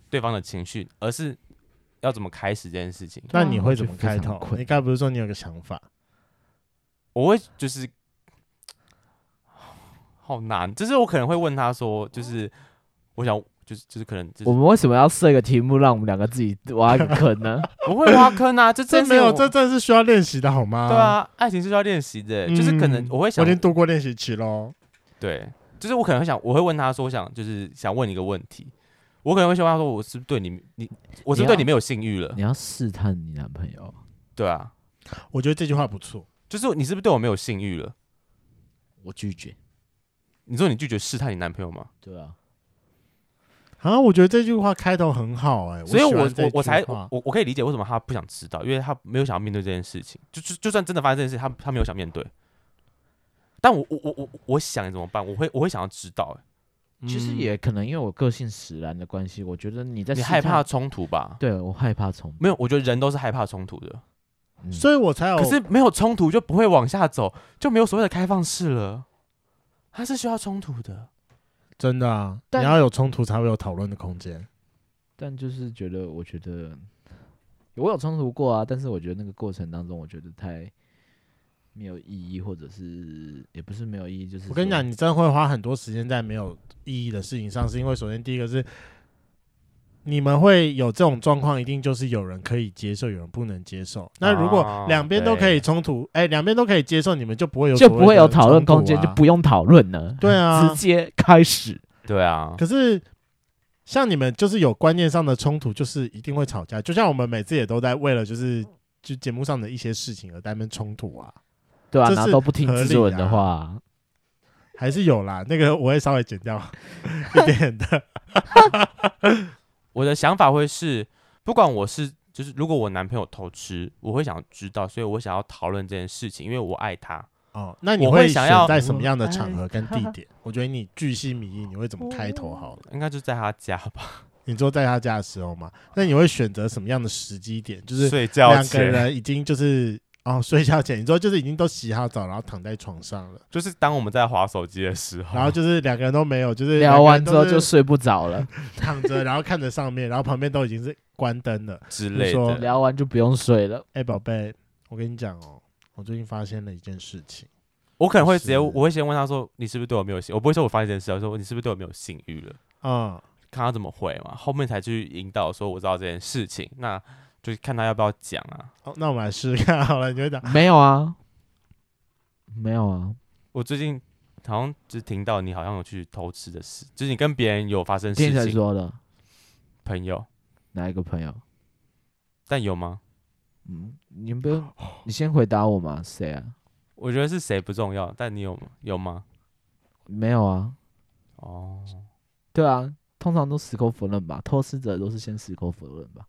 对方的情绪，而是要怎么开始这件事情。
那你会怎么开头？你刚才不是说你有个想法？
我会就是。好难，就是我可能会问他说，就是我想，就是就是可能，
我们为什么要设一个题目，让我们两个自己挖一个坑呢？
不会挖坑啊，这真
没有，这真的是需要练习的，好吗？
对啊，爱情是需要练习的，嗯，就是可能我会想，
我已经度过练习期喽。
对，就是我可能会想，我会问他说，我想就是想问你一个问题，我可能会希望他说，我是不是对你，你我是不是对你没有性欲了？
你要试探你男朋友？
对啊，
我觉得这句话不错，
就是你是不是对我没有性欲了？
我拒绝。
你说你拒绝试探你男朋友吗？
对啊，
啊，我觉得这句话开头很好哎、欸，
所以我我我才我我可以理解为什么他不想知道，因为他没有想要面对这件事情，就就就算真的发生这件事，他他没有想面对。但我我我我我想怎么办？我会我会想要知道哎、
欸，其实也可能因为我个性使然的关系，我觉得你在
你害怕冲突吧？
对，我害怕冲突，
没有，我觉得人都是害怕冲突的、
嗯，所以我才有。
可是没有冲突就不会往下走，就没有所谓的开放式了。它是需要冲突的，
真的啊！你要有冲突才会有讨论的空间。
但就是觉得，我觉得我有冲突过啊，但是我觉得那个过程当中，我觉得太没有意义，或者是也不是没有意义，就是
我跟你讲，你真的会花很多时间在没有意义的事情上，是因为首先第一个是。你们会有这种状况，一定就是有人可以接受，有人不能接受。那如果两边都可以冲突，哎、哦，两边、欸、都可以接受，你们就不会有、啊、
就不会有讨论空间，就不用讨论了。
对啊，
直接开始。
对啊。
可是像你们就是有观念上的冲突，就是一定会吵架。就像我们每次也都在为了就是就节目上的一些事情而在那边冲突啊。
对啊，然后都不听制作人的话，
还是有啦。那个我会稍微剪掉 一点的。
我的想法会是，不管我是就是如果我男朋友偷吃，我会想知道，所以我想要讨论这件事情，因为我爱他。
哦，那你会想要在什么样的场合跟地点？我，我觉得你巨细靡遗，你会怎么开头？好了，
应该就在他家吧。
你坐在他家的时候嘛，那你会选择什么样的时机点？就是
睡觉
两个人已经就是哦，睡觉前，你说就是已经都洗好澡，然后躺在床上了，
就是当我们在划手机的时候，
然后就是两个人都没有，就是
聊完之后就睡不着了，
躺着，然后看着上面，然后旁边都已经是关灯了
之类的，
说
聊完就不用睡了。
哎、欸，宝贝，我跟你讲哦，我最近发现了一件事情。
我可能会直接，我会先问他说：“你是不是对我没有性？”我不会说我发现这件事，我说：“你是不是对我没有性欲了？”嗯，看他怎么回嘛，后面才去引导说我知道这件事情，那就看他要不要讲啊。
好，那我们来试试看好了，你觉得
没有啊？没有啊。
我最近好像只听到你好像有去偷吃的事，就是你跟别人有发生事情。
听谁说的？
朋友？
哪一个朋友？
但有吗？
嗯，你不用，你先回答我嘛。谁啊？
我觉得是谁不重要，但你有吗有吗？
没有啊。
哦，
对啊，通常都矢口否认吧，偷吃者都是先矢口否认吧。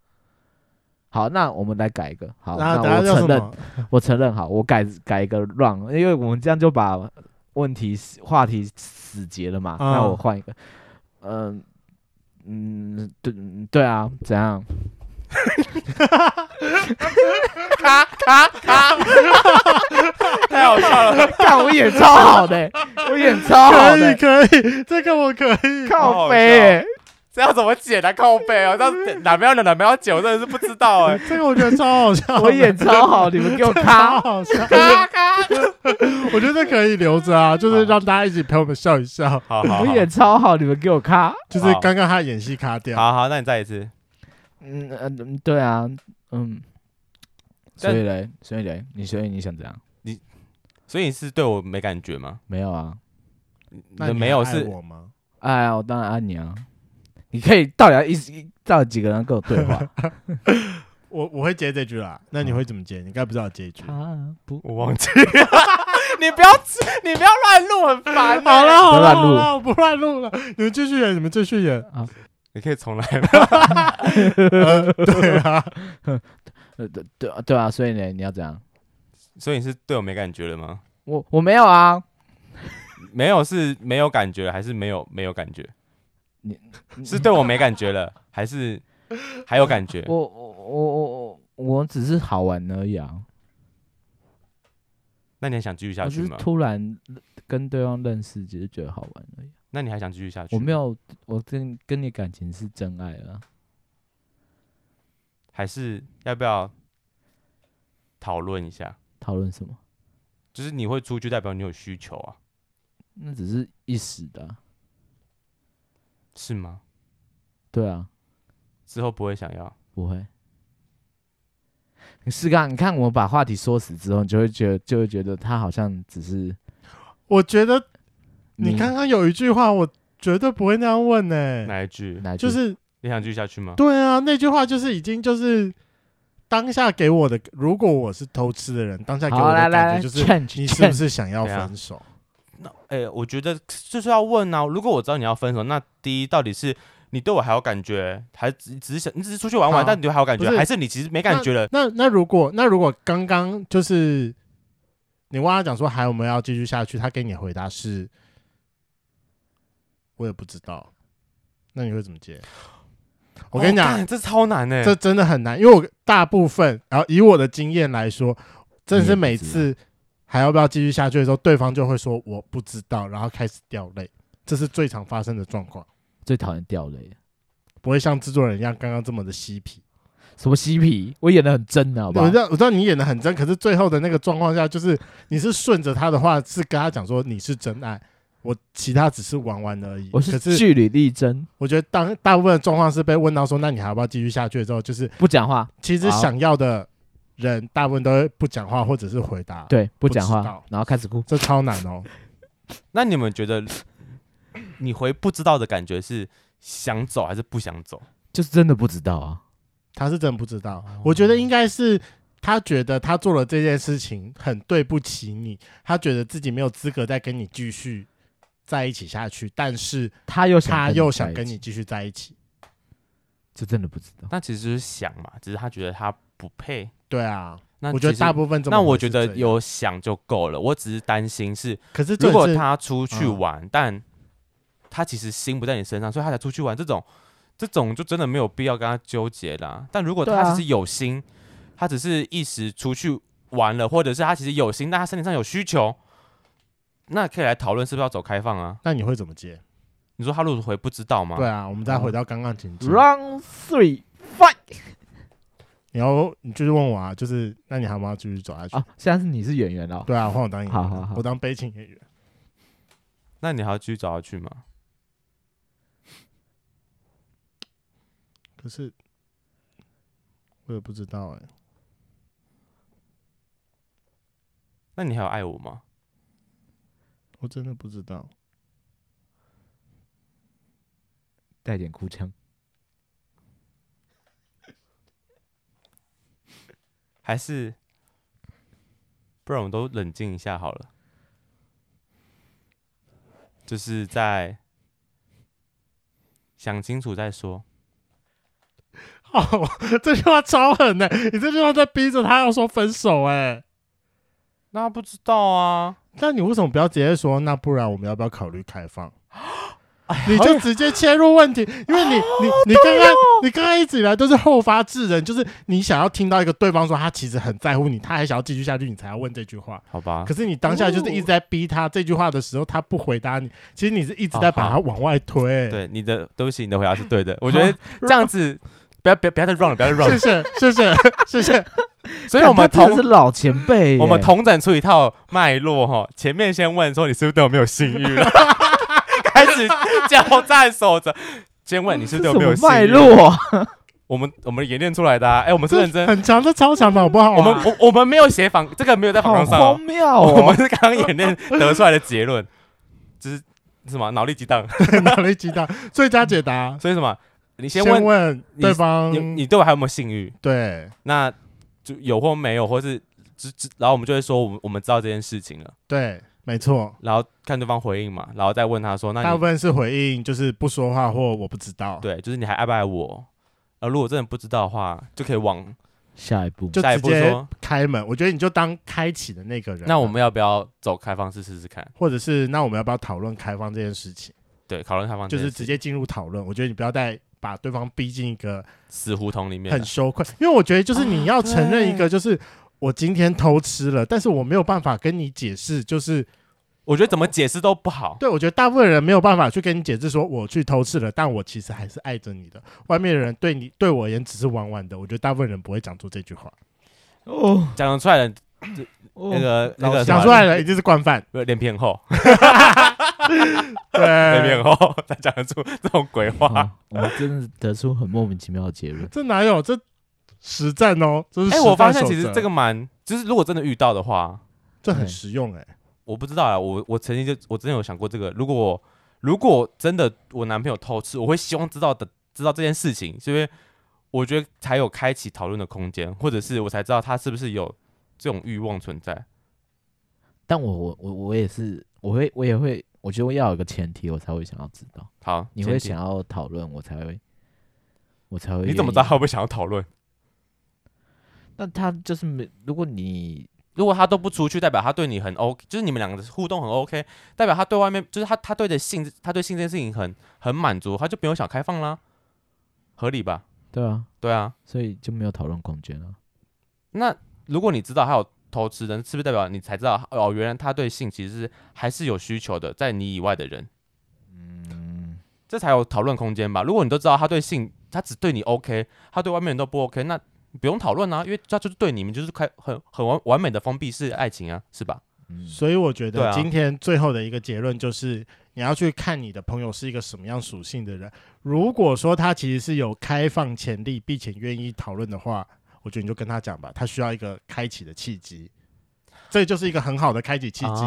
好，那我们来改一个。好，那我承认，我承认。好，我改改一个 wrong，因为我们这样就把问题话题死结了嘛。嗯、那我换一个。嗯嗯，对对啊，怎样？
卡卡卡！太好笑了，
看我演超好的，我演超好的，
可以可以，这个我可以。
靠北、欸，
这要怎么剪啊？靠背哦，这哪边要哪边要剪，我真的是不知道哎、欸。
这个我觉得超好笑，
我演超好，你们给我卡，
好笑，卡 卡。我觉得可以留着啊，就是让大家一起陪我们笑一笑。
好，好，
我演超好，你们给我卡，
就是刚刚他演戏卡掉。
好好，那你再一次。
嗯嗯，对啊，嗯。所以嘞，所以嘞，你所以你想怎样？
你所以你是对我没感觉吗？
没有啊，
那没有是我吗？
哎呀，我当然爱你啊！你可以到底要一直到底几个人跟我对话？
我我会接这句啦。那你会怎么接？你该不知道接一句。
啊不，
我忘记了。你不要你不要乱录，很烦。
好了好了好了，我不乱录了。你们继续演，你们继续演啊！
你可以重来吗？
对啊。
呃，对对对啊，所以呢，你要怎样？
所以你是对我没感觉了吗？
我我没有啊，
没有是没有感觉，还是没有没有感觉？你 是对我没感觉了，还是 还有感觉？
我我我我我只是好玩而已啊。
那你还想继续下去吗？
突然跟对方认识，只是觉得好玩而已。
那你还想继续下去？
我没有，我跟跟你感情是真爱了。
还是要不要讨论一下？
讨论什么？
就是你会出去，代表你有需求啊？
那只是一时的啊，
是吗？
对啊，
之后不会想要？
不会。你试看，你看，我把话题说死之后，你就会觉得，就会觉得他好像只是……
我觉得你刚刚有一句话，我绝对不会那样问呢、欸。
哪一句？
哪一句？
就是。
你想继续下去吗？
对啊，那句话就是已经就是当下给我的。如果我是偷吃的人，当下给我的感觉就是你是不是想要分手？
那哎、欸，我觉得就是要问啊。如果我知道你要分手，那第一到底是你对我还有感觉，还是只只是想你只是出去玩玩，但你对我还有感觉，还是你其实没感觉了？
那那，那如果那如果刚刚就是你问他讲说还有没有要继续下去，他给你的回答是，我也不知道，那你会怎么接？我跟你讲，
这超难呢，
这真的很难，因为我大部分，然后以我的经验来说，真的是每次还要不要继续下去的时候，对方就会说我不知道，然后开始掉泪，这是最常发生的状况。
最讨厌掉泪，
不会像制作人一样刚刚这么的嬉皮。
什么嬉皮？我演的很真的，好不好？
我知道，我知道你演的很真，可是最后的那个状况下，就是你是顺着他的话，是跟他讲说你是真爱。我其他只是玩玩而已，
我是据理力争。
我觉得当大部分的状况是被问到说，那你还要不要继续下去的时候，就是
不讲话。
其实想要的人大部分都会不讲话，或者是回答
对不讲话，然后开始哭，
这超难哦。
那你们觉得你回不知道的感觉是想走还是不想走？
就是真的不知道啊，
他是真的不知道。我觉得应该是他觉得他做了这件事情很对不起你，他觉得自己没有资格再跟你继续。在一起下去，但是
他又
他又想跟你继续在一起，
这真的不知道。
那其实就是想嘛，只是他觉得他不配。
对啊，
那
我觉得大部分。
那我觉得有想就够了。我只是担心是，
可是
如果他出去玩，
嗯、
但他其实心不在你身上，所以他才出去玩。这种这种就真的没有必要跟他纠结啦。但如果他只是有心，啊、他只是一时出去玩了，或者是他其实有心，但他身体上有需求，那可以来讨论是不是要走开放啊？
那你会怎么接？
你说他如果回不知道吗？
对啊，我们再回到刚刚情境。
Round three fight。
你要你就是问我啊，就是那你还要继续走下去
啊？现在是你是演员哦。
对啊，换我当演员。
好好好，
我当悲情演员。
那你还要继续走下去吗？
可是我也不知道哎、欸。
那你还有爱我吗？
我真的不知道。
带点哭腔。
还是，不然我们都冷静一下好了。就是在想清楚再说。
哦，这句话超狠的，你这句话在逼着他要说分手哎。
那不知道啊。
那你为什么不要直接说？那不然我们要不要考虑开放？你就直接切入问题，因为你你你刚刚你刚刚一直以来都是后发制人，就是你想要听到一个对方说他其实很在乎你，他还想要继续下去，你才要问这句话，
好吧？
可是你当下就是一直在逼他这句话的时候，他不回答你，其实你是一直在把他往外推。
对，你的对不起，你的回答是对的。我觉得这样子不要不要不要再 run 了，不要再 run。谢
谢谢谢谢谢。
所以我们同
是老前辈，
我们同整出一套脉络哈。前面先问说你是不是对我没有性欲了？开始交战守则，先问你是对我没有脉络？我们我们演练出来的，啊哎，我们是认真，
很强的超强的好不好？
我们我我们没有写访，这个没有在访纲上，
荒谬哦。
我们是刚刚演练得出来的结论，就是什么脑力激荡，
脑力激荡，最佳解答。
所以什么？你先
问问对方，
你对我还有没有信誉？
对，
那就有或没有，或是只只，然后我们就会说，我们我们知道这件事情了。
对。没错，
然后看对方回应嘛，然后再问他说：“那
大部分是回应，就是不说话或我不知道。”
对，就是你还爱不爱我？而如果真的不知道的话，就可以往
下一步，
就直接说开门。我觉得你就当开启的那个人。
那我们要不要走开放式试试看？
或者是那我们要不要讨论开放这件事情？
对，讨论开放
就是直接进入讨论。我觉得你不要再把对方逼进一个
死胡同里面，
很羞愧。因为我觉得就是你要承认一个，就是我今天偷吃了，但是我没有办法跟你解释，就是。
我觉得怎么解释都不好。
对，我觉得大部分人没有办法去跟你解释说我去偷吃了，但我其实还是爱着你的。外面的人对你对我而言只是玩玩的。我觉得大部分人不会讲出这句话。
哦，
讲出来的，那个那个
讲出来的一定是惯犯，
脸皮很厚。
对，
脸皮很厚才讲得出这种鬼话。
我们真的得出很莫名其妙的结论。
这哪有？这实战哦，这是。哎，
我发现其实这个蛮，就是如果真的遇到的话，
这很实用哎。
我不知道啊，我我曾经就我真的有想过这个，如果我如果真的我男朋友偷吃，我会希望知道的知道这件事情，是因为我觉得才有开启讨论的空间，或者是我才知道他是不是有这种欲望存在。
但我我我我也是，我会我也会，我觉得我要有个前提，我才会想要知道。
好，
你会想要讨论，我才会我才会。
你怎么知道他会不会想要讨论？
那他就是没，如果你。
如果他都不出去，代表他对你很 OK，就是你们两个的互动很 OK，代表他对外面就是他他对的性，他对性这件事情很很满足，他就不用想开放啦，合理吧？
对啊，
对啊，
所以就没有讨论空间了。
那如果你知道他有偷吃人，是不是代表你才知道哦？原来他对性其实是还是有需求的，在你以外的人，嗯，这才有讨论空间吧？如果你都知道他对性，他只对你 OK，他对外面人都不 OK，那。不用讨论啊，因为这就是对你们就是开很很完完美的封闭式爱情啊，是吧？
嗯，所以我觉得今天最后的一个结论就是，你要去看你的朋友是一个什么样属性的人。如果说他其实是有开放潜力，并且愿意讨论的话，我觉得你就跟他讲吧，他需要一个开启的契机。这就是一个很好的开启契机，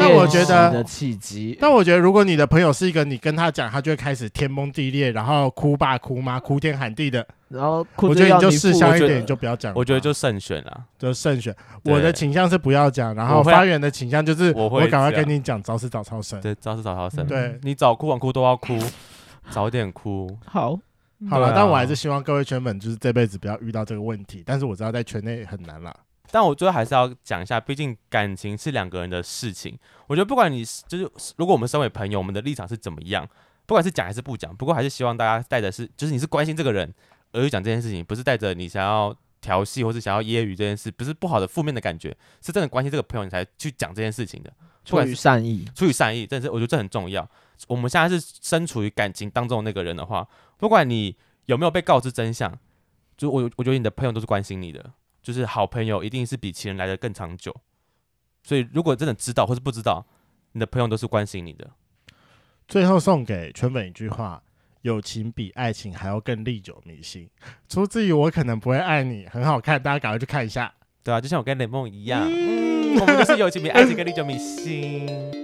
但我觉得
契机。
但我觉得，如果你的朋友是一个，你跟他讲，他就会开始天崩地裂，然后哭爸哭妈，哭天喊地的。
然后
我觉得你就识相一点，你就不要讲。
我觉得就慎选了，
就慎选。我的倾向是不要讲，然后发源的倾向就是我赶快跟你讲，早死早超生。
对，早死早超生。
对，
你早哭晚哭都要哭，早点哭。
好，
好了，
啊
但我还是希望各位圈粉就是这辈子不要遇到这个问题。但是我知道在圈内很难啦。
但我最后还是要讲一下，毕竟感情是两个人的事情。我觉得不管你就是，如果我们身为朋友，我们的立场是怎么样，不管是讲还是不讲，不过还是希望大家带着是，就是你是关心这个人而去讲这件事情，不是带着你想要调戏或是想要揶揄这件事，不是不好的负面的感觉，是真的关心这个朋友你才去讲这件事情的。
出于善意，
出于善意，但是我觉得这很重要。我们现在是身处于感情当中的那个人的话，不管你有没有被告知真相，就我我觉得你的朋友都是关心你的。就是好朋友一定是比情人来的更长久，所以如果真的知道或是不知道，你的朋友都是关心你的。
最后送给全本一句话：友情比爱情还要更历久弥新。出自于我可能不会爱你，很好看，大家赶快去看一下。
对啊，就像我跟雷梦一样，嗯，我们就是友情比爱情更历久弥新。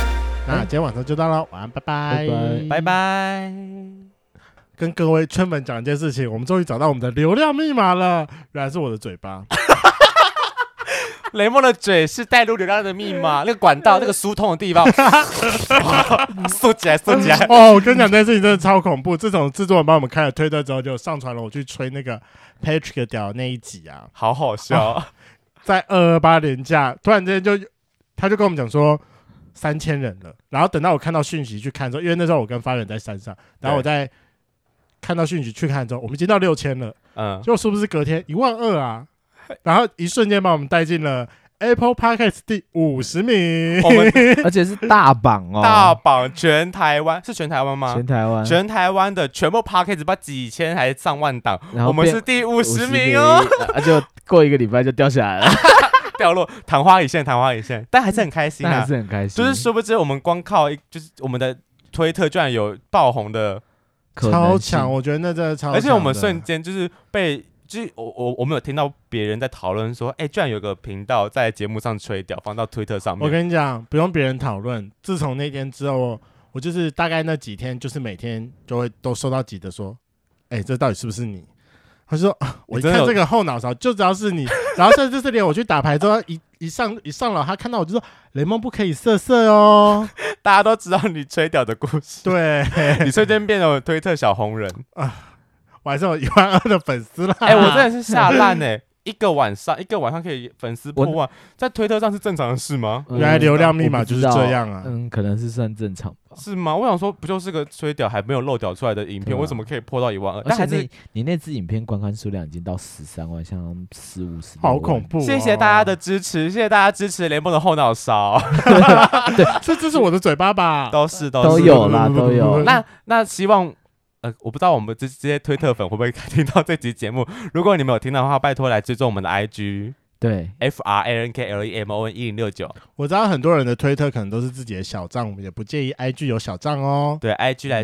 那今天晚上就到了，晚安，拜拜，
拜拜。
跟各位圈粉讲一件事情，我们终于找到我们的流量密码了，原来是我的嘴巴。
雷梦的嘴是带入流量的密码，那个管道，那个疏通的地方，竖起来，竖起来。
哦，我跟你讲，这件事情真的超恐怖。自从制作人帮我们开了推特之后，就上传了我去吹那个 Patrick 屌的那一集啊，
好好笑。
啊、在二二八连假，突然之间就他就跟我们讲说。三千人了，然后等到我看到讯息去看之后，因为那时候我跟发源在山上，然后我在看到讯息去看之后，我们已经到六千了，嗯，就是不是隔天一万二啊？然后一瞬间把我们带进了 Apple Podcast 第五十名，
而且是大榜哦，
大榜全台湾是全台湾吗？
全台湾，
全台湾的全部 Podcast 把几千还是上万档，我们是第五十名哦，
而且过一个礼拜就掉下来了。
掉落，昙花一现，昙花一现，但还是很开心啊，
还是很开心。
就是殊不知，我们光靠一，就是我们的推特居然有爆红的，
超强！我觉得那真的超强。
而且我们瞬间就是被，就是我我我们有听到别人在讨论说，哎、欸，居然有个频道在节目上吹掉，放到推特上面。
我跟你讲，不用别人讨论，自从那天之后我，我就是大概那几天，就是每天就会都收到几的说，哎、欸，这到底是不是你？他说：“我一看这个后脑勺就知道是你，然后甚至是连我去打牌之后，一一上一上了，他看到我就说雷梦不可以色色哦。
大家都知道你吹屌的故事，
对，
你瞬间变成推特小红人啊！
我还是有一万二的粉丝啦。
哎、欸，我真的是吓烂哎。”一个晚上，一个晚上可以粉丝破万，在推特上是正常的事吗？
原来流量密码就是这样啊。
嗯，可能是算正常吧。
是吗？我想说，不就是个吹屌还没有漏屌出来的影片，为什么可以破到一万二？
但还是你那支影片观看数量已经到十三万，像四五十，
好恐怖！
谢谢大家的支持，谢谢大家支持联盟的后脑勺。
对，这这是我的嘴巴吧？
都是都
都有啦，都有。
那那希望。呃，我不知道我们这这些推特粉会不会 听到这集节目。如果你们有听到的话，拜托来追踪我们的 IG，
对
，F R A N K L E M O N 一零六九。
我知道很多人的推特可能都是自己的小账，我们也不介意 IG 有小账哦。
对，IG 来